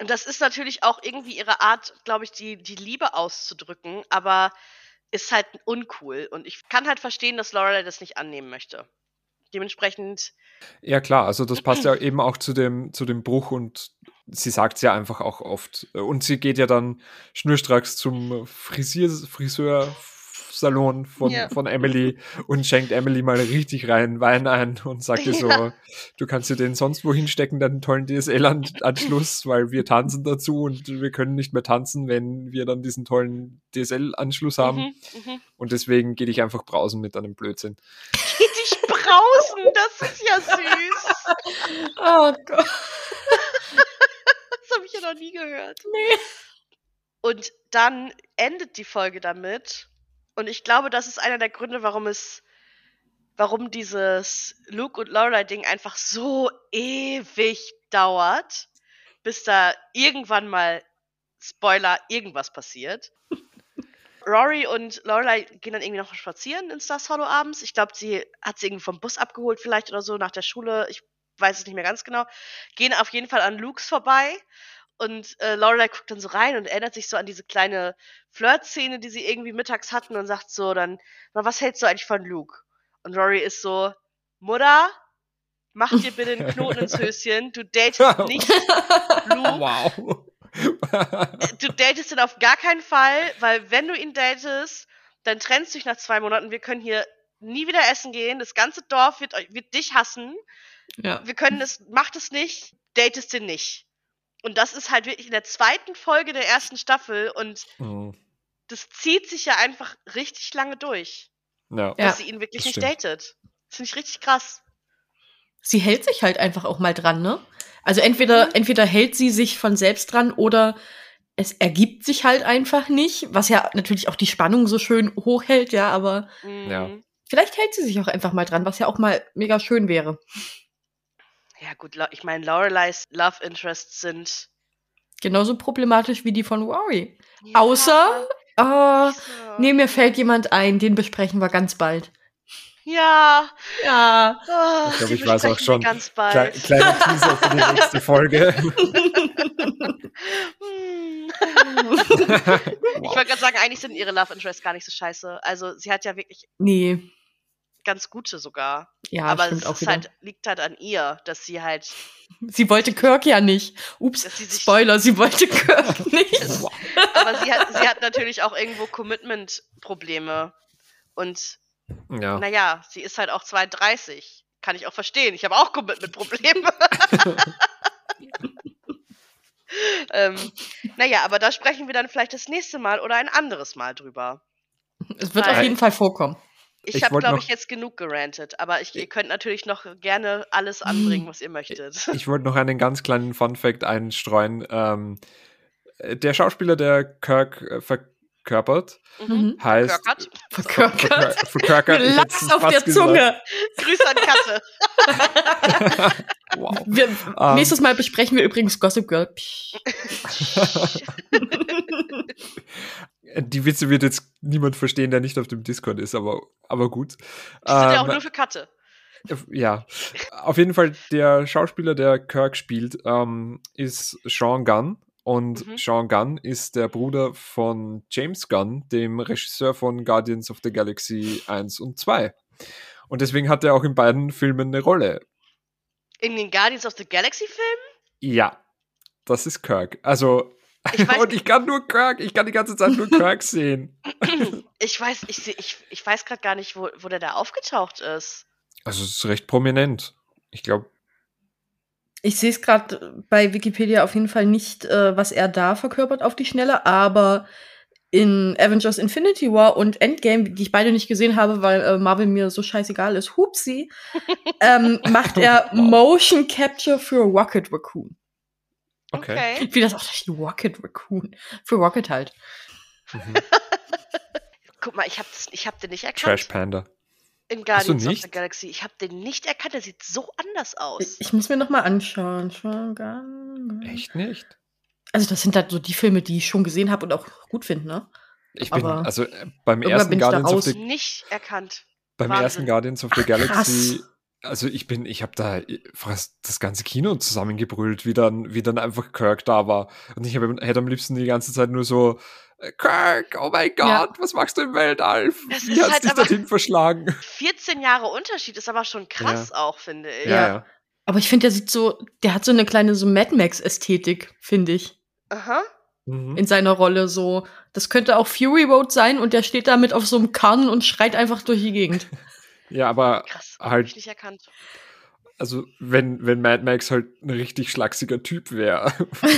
S1: Und das ist natürlich auch irgendwie ihre Art, glaube ich, die, die Liebe auszudrücken, aber ist halt uncool. Und ich kann halt verstehen, dass Lorelei das nicht annehmen möchte. Dementsprechend.
S3: Ja, klar, also das passt ja eben auch zu dem, zu dem Bruch und sie sagt es ja einfach auch oft. Und sie geht ja dann schnurstracks zum Frisier, Friseur Salon von, ja. von Emily und schenkt Emily mal richtig rein Wein ein und sagt ihr so, ja. du kannst dir den sonst wohin stecken, deinen tollen DSL-Anschluss, weil wir tanzen dazu und wir können nicht mehr tanzen, wenn wir dann diesen tollen DSL-Anschluss haben. Mhm, mhm. Und deswegen gehe ich einfach brausen mit einem Blödsinn.
S1: Geh dich brausen, das ist ja süß.
S2: oh Gott.
S1: das habe ich ja noch nie gehört.
S2: Nee.
S1: Und dann endet die Folge damit, und ich glaube, das ist einer der Gründe, warum es, warum dieses Luke und Lorelei-Ding einfach so ewig dauert, bis da irgendwann mal Spoiler irgendwas passiert. Rory und Lorelei gehen dann irgendwie noch spazieren in Stars Hollow abends. Ich glaube, sie hat sie irgendwie vom Bus abgeholt vielleicht oder so nach der Schule. Ich weiß es nicht mehr ganz genau. Gehen auf jeden Fall an Lukes vorbei und äh, Lorelei guckt dann so rein und erinnert sich so an diese kleine Flirt-Szene, die sie irgendwie mittags hatten und sagt so dann, na, was hältst du eigentlich von Luke? Und Rory ist so, Mutter, mach dir bitte einen Knoten ins Höschen. Du datest nicht Luke.
S3: Wow.
S1: du datest ihn auf gar keinen Fall, weil wenn du ihn datest, dann trennst du dich nach zwei Monaten. Wir können hier nie wieder essen gehen. Das ganze Dorf wird, wird dich hassen.
S2: Ja.
S1: Wir können es, macht es nicht, datest ihn nicht. Und das ist halt wirklich in der zweiten Folge der ersten Staffel und mhm. das zieht sich ja einfach richtig lange durch.
S3: Ja.
S1: Dass ja. sie ihn wirklich nicht datet. Das finde ich richtig krass.
S2: Sie hält sich halt einfach auch mal dran, ne? Also entweder, mhm. entweder hält sie sich von selbst dran oder es ergibt sich halt einfach nicht, was ja natürlich auch die Spannung so schön hochhält, ja, aber
S3: mhm. ja.
S2: vielleicht hält sie sich auch einfach mal dran, was ja auch mal mega schön wäre.
S1: Ja, gut, ich meine, Loreleis Love Interests sind.
S2: Genauso problematisch wie die von Rory. Ja. Außer, oh, nee, mir fällt jemand ein, den besprechen wir ganz bald.
S1: Ja.
S2: Ja.
S3: Oh, ich glaube, ich weiß auch schon. Ganz bald. Kle kleiner Teaser für die nächste Folge.
S1: Ich wollte gerade sagen, eigentlich sind ihre Love Interests gar nicht so scheiße. Also sie hat ja wirklich.
S2: Nee
S1: ganz gute sogar.
S2: Ja,
S1: aber
S2: stimmt
S1: es
S2: auch
S1: halt, liegt halt an ihr, dass sie halt.
S2: Sie wollte Kirk ja nicht. Ups, sie Spoiler, sie wollte Kirk nicht.
S1: aber sie hat, sie hat natürlich auch irgendwo Commitment-Probleme. Und
S3: ja.
S1: naja, sie ist halt auch 32. Kann ich auch verstehen. Ich habe auch Commitment-Probleme. ähm, naja, aber da sprechen wir dann vielleicht das nächste Mal oder ein anderes Mal drüber.
S2: Es wird Weil, auf jeden Fall vorkommen.
S1: Ich, ich habe, glaube ich, jetzt genug gerantet, aber ich, ihr könnt natürlich noch gerne alles anbringen, was ihr möchtet.
S3: Ich wollte noch einen ganz kleinen Fun-Fact einstreuen. Ähm, der Schauspieler, der Kirk äh, verkörpert,
S1: Mhm.
S3: heißt.
S1: Verkörpert.
S2: Verkörkert.
S3: Verkör- Verkörkert. ich hätte
S2: Lachs
S3: es
S2: auf der
S3: gesagt.
S2: Zunge.
S1: Grüße an Katze.
S3: wow.
S2: Wir,
S3: Ähm.
S2: Nächstes Mal besprechen wir übrigens Gossip Girl.
S3: Die Witze wird jetzt niemand verstehen, der nicht auf dem Discord ist, aber, aber gut.
S1: Die sind ja auch
S3: Ähm,
S1: nur für Katze.
S3: Ja, auf jeden Fall der Schauspieler, der Kirk spielt, ähm, ist Sean Gunn. Und
S1: Mhm.
S3: Sean Gunn ist der Bruder von James Gunn, dem Regisseur von Guardians of the Galaxy 1 und 2. Und deswegen hat er auch in beiden Filmen eine Rolle.
S1: In den Guardians of the Galaxy Filmen?
S3: Ja, das ist Kirk. Also,
S1: Ich weiß-
S3: und ich kann nur Kirk, ich kann die ganze Zeit nur Kirk sehen.
S1: Ich weiß, ich, seh- ich, ich weiß gerade gar nicht, wo, wo der da aufgetaucht ist.
S3: Also, es ist recht prominent. Ich glaube,
S2: Ich sehe es gerade bei Wikipedia auf jeden Fall nicht, äh, was er da verkörpert auf die Schnelle, aber in Avengers Infinity War und Endgame, die ich beide nicht gesehen habe, weil äh, Marvel mir so scheißegal ist, hupsi, ähm, macht er
S3: Wow.
S2: Motion Capture für Rocket Raccoon.
S3: Okay.
S2: Wie das auch das Rocket Raccoon. Für Rocket halt.
S3: Mhm.
S1: Guck mal, ich habe ich hab den nicht erkannt.
S3: Trash Panda.
S1: In Guardians of the Galaxy. Ich habe den nicht erkannt. Der sieht so anders aus.
S2: Ich, ich muss mir noch mal anschauen.
S3: Echt nicht?
S2: Also das sind halt so die Filme, die ich schon gesehen habe und auch gut finde, ne?
S3: Ich bin,
S2: Aber
S3: also äh, beim ersten
S2: bin ich da
S3: Guardians of the
S1: nicht erkannt.
S3: beim
S1: Wahnsinn.
S3: ersten Guardians of the
S2: Ach,
S3: Galaxy,
S2: krass.
S3: Also ich bin, ich habe da fast das ganze Kino zusammengebrüllt, wie dann, wie dann einfach Kirk da war. Und ich hab, hätte am liebsten die ganze Zeit nur so, äh, Kirk, oh mein Gott,
S2: Ja.
S3: was machst du im Weltall?
S1: Das
S3: Wie
S1: ist
S3: hat's
S1: halt
S3: dich dorthin verschlagen?
S1: 14 Jahre Unterschied ist aber schon krass auch, finde ich.
S3: Ja, ja.
S2: Aber ich finde, der sieht so, der hat so eine kleine so Mad Max-Ästhetik, finde ich,
S1: Aha.
S3: Mhm.
S2: in seiner Rolle so. Das könnte auch Fury Road sein und der steht da mit auf so einem Karren und schreit einfach durch die Gegend.
S3: Ja, aber
S1: Krass.
S3: Halt,
S1: ich nicht erkannt.
S3: also wenn, wenn Mad Max halt ein richtig schlachsiger Typ wäre.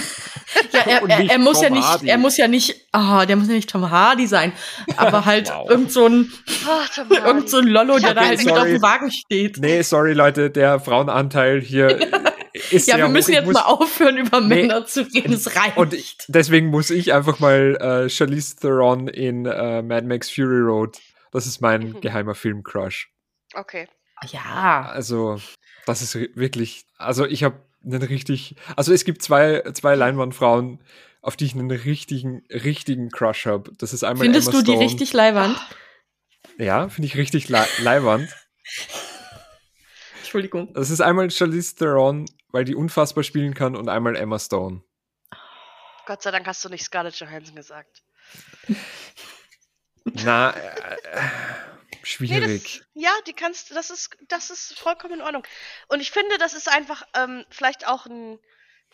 S2: Ja, er, er,
S3: nicht
S2: er muss ja
S3: Tom
S2: nicht,
S3: Hardy.
S2: er muss ja nicht, ah, der muss ja nicht Tom Hardy sein, aber halt
S3: Wow.
S2: irgend so ein,
S1: Oh, Tom
S2: irgend so ein Lollo, der da halt mit auf
S3: sorry.
S2: dem Wagen steht.
S3: nee, sorry Leute, der Frauenanteil hier ist
S2: ja, wir müssen
S3: hoch.
S2: Jetzt
S3: muss-
S2: mal aufhören, über
S3: Nee.
S2: Männer zu reden. Es reicht.
S3: Und ich, deswegen muss ich einfach mal äh, Charlize Theron in äh, Mad Max Fury Road. Das ist mein
S1: Mhm.
S3: geheimer Film-Crush.
S1: Okay.
S2: ja.
S3: Also, das ist wirklich. Also, ich habe einen richtig. Also, es gibt zwei, zwei Leinwandfrauen, auf die ich einen richtigen, richtigen Crush habe. Das ist einmal
S2: Findest
S3: Emma
S2: du die richtig leiwand?
S3: Ja, finde ich richtig le leiwand.
S2: Entschuldigung.
S3: Das ist einmal Charlize Theron, weil die unfassbar spielen kann, und einmal Emma Stone.
S1: Gott sei Dank hast du nicht Scarlett Johansson gesagt.
S3: Na, äh, äh,
S1: Nee,
S3: schwierig.
S1: das, ja, die kannst, das ist, das ist vollkommen in Ordnung. Und ich finde, das ist einfach ähm, vielleicht auch ein,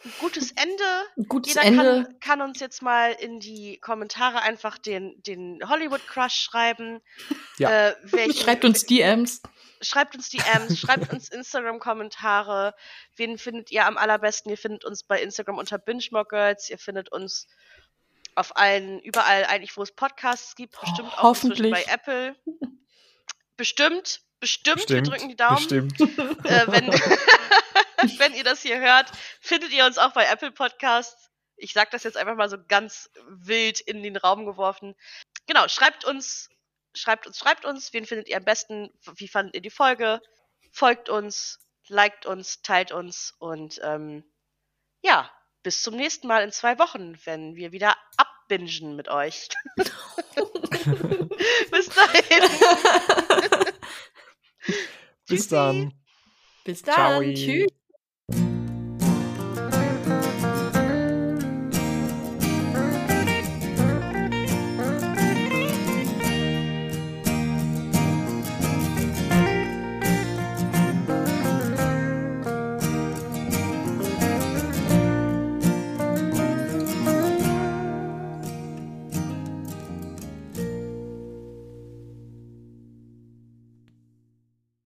S1: ein gutes Ende.
S2: Ein gutes
S1: Jeder
S2: Ende.
S1: kann, kann uns jetzt mal in die Kommentare einfach den, den Hollywood-Crush schreiben.
S3: Ja.
S1: Äh, welchen,
S2: Schreibt uns DMs.
S1: Schreibt uns DMs, schreibt uns Instagram-Kommentare. Wen findet ihr am allerbesten? Ihr findet uns bei Instagram unter BingeMoreGirls. Ihr findet uns auf allen, überall eigentlich, wo es Podcasts gibt. Bestimmt auch inzwischen
S2: Hoffentlich.
S1: bei Apple. Bestimmt, bestimmt. Wir drücken die Daumen.
S3: Bestimmt.
S1: Äh, wenn, wenn ihr das hier hört, findet ihr uns auch bei Apple Podcasts. Ich sag das jetzt einfach mal so ganz wild in den Raum geworfen. Genau, schreibt uns, schreibt uns, schreibt uns, wen findet ihr am besten, wie fandet ihr die Folge, folgt uns, liked uns, teilt uns und ähm, ja, bis zum nächsten Mal in zwei Wochen, wenn wir wieder abbingen mit euch. bis dahin.
S3: Bis
S1: Tschüssi.
S3: dann.
S2: Bis dann.
S3: Ciao.
S2: Tschüss.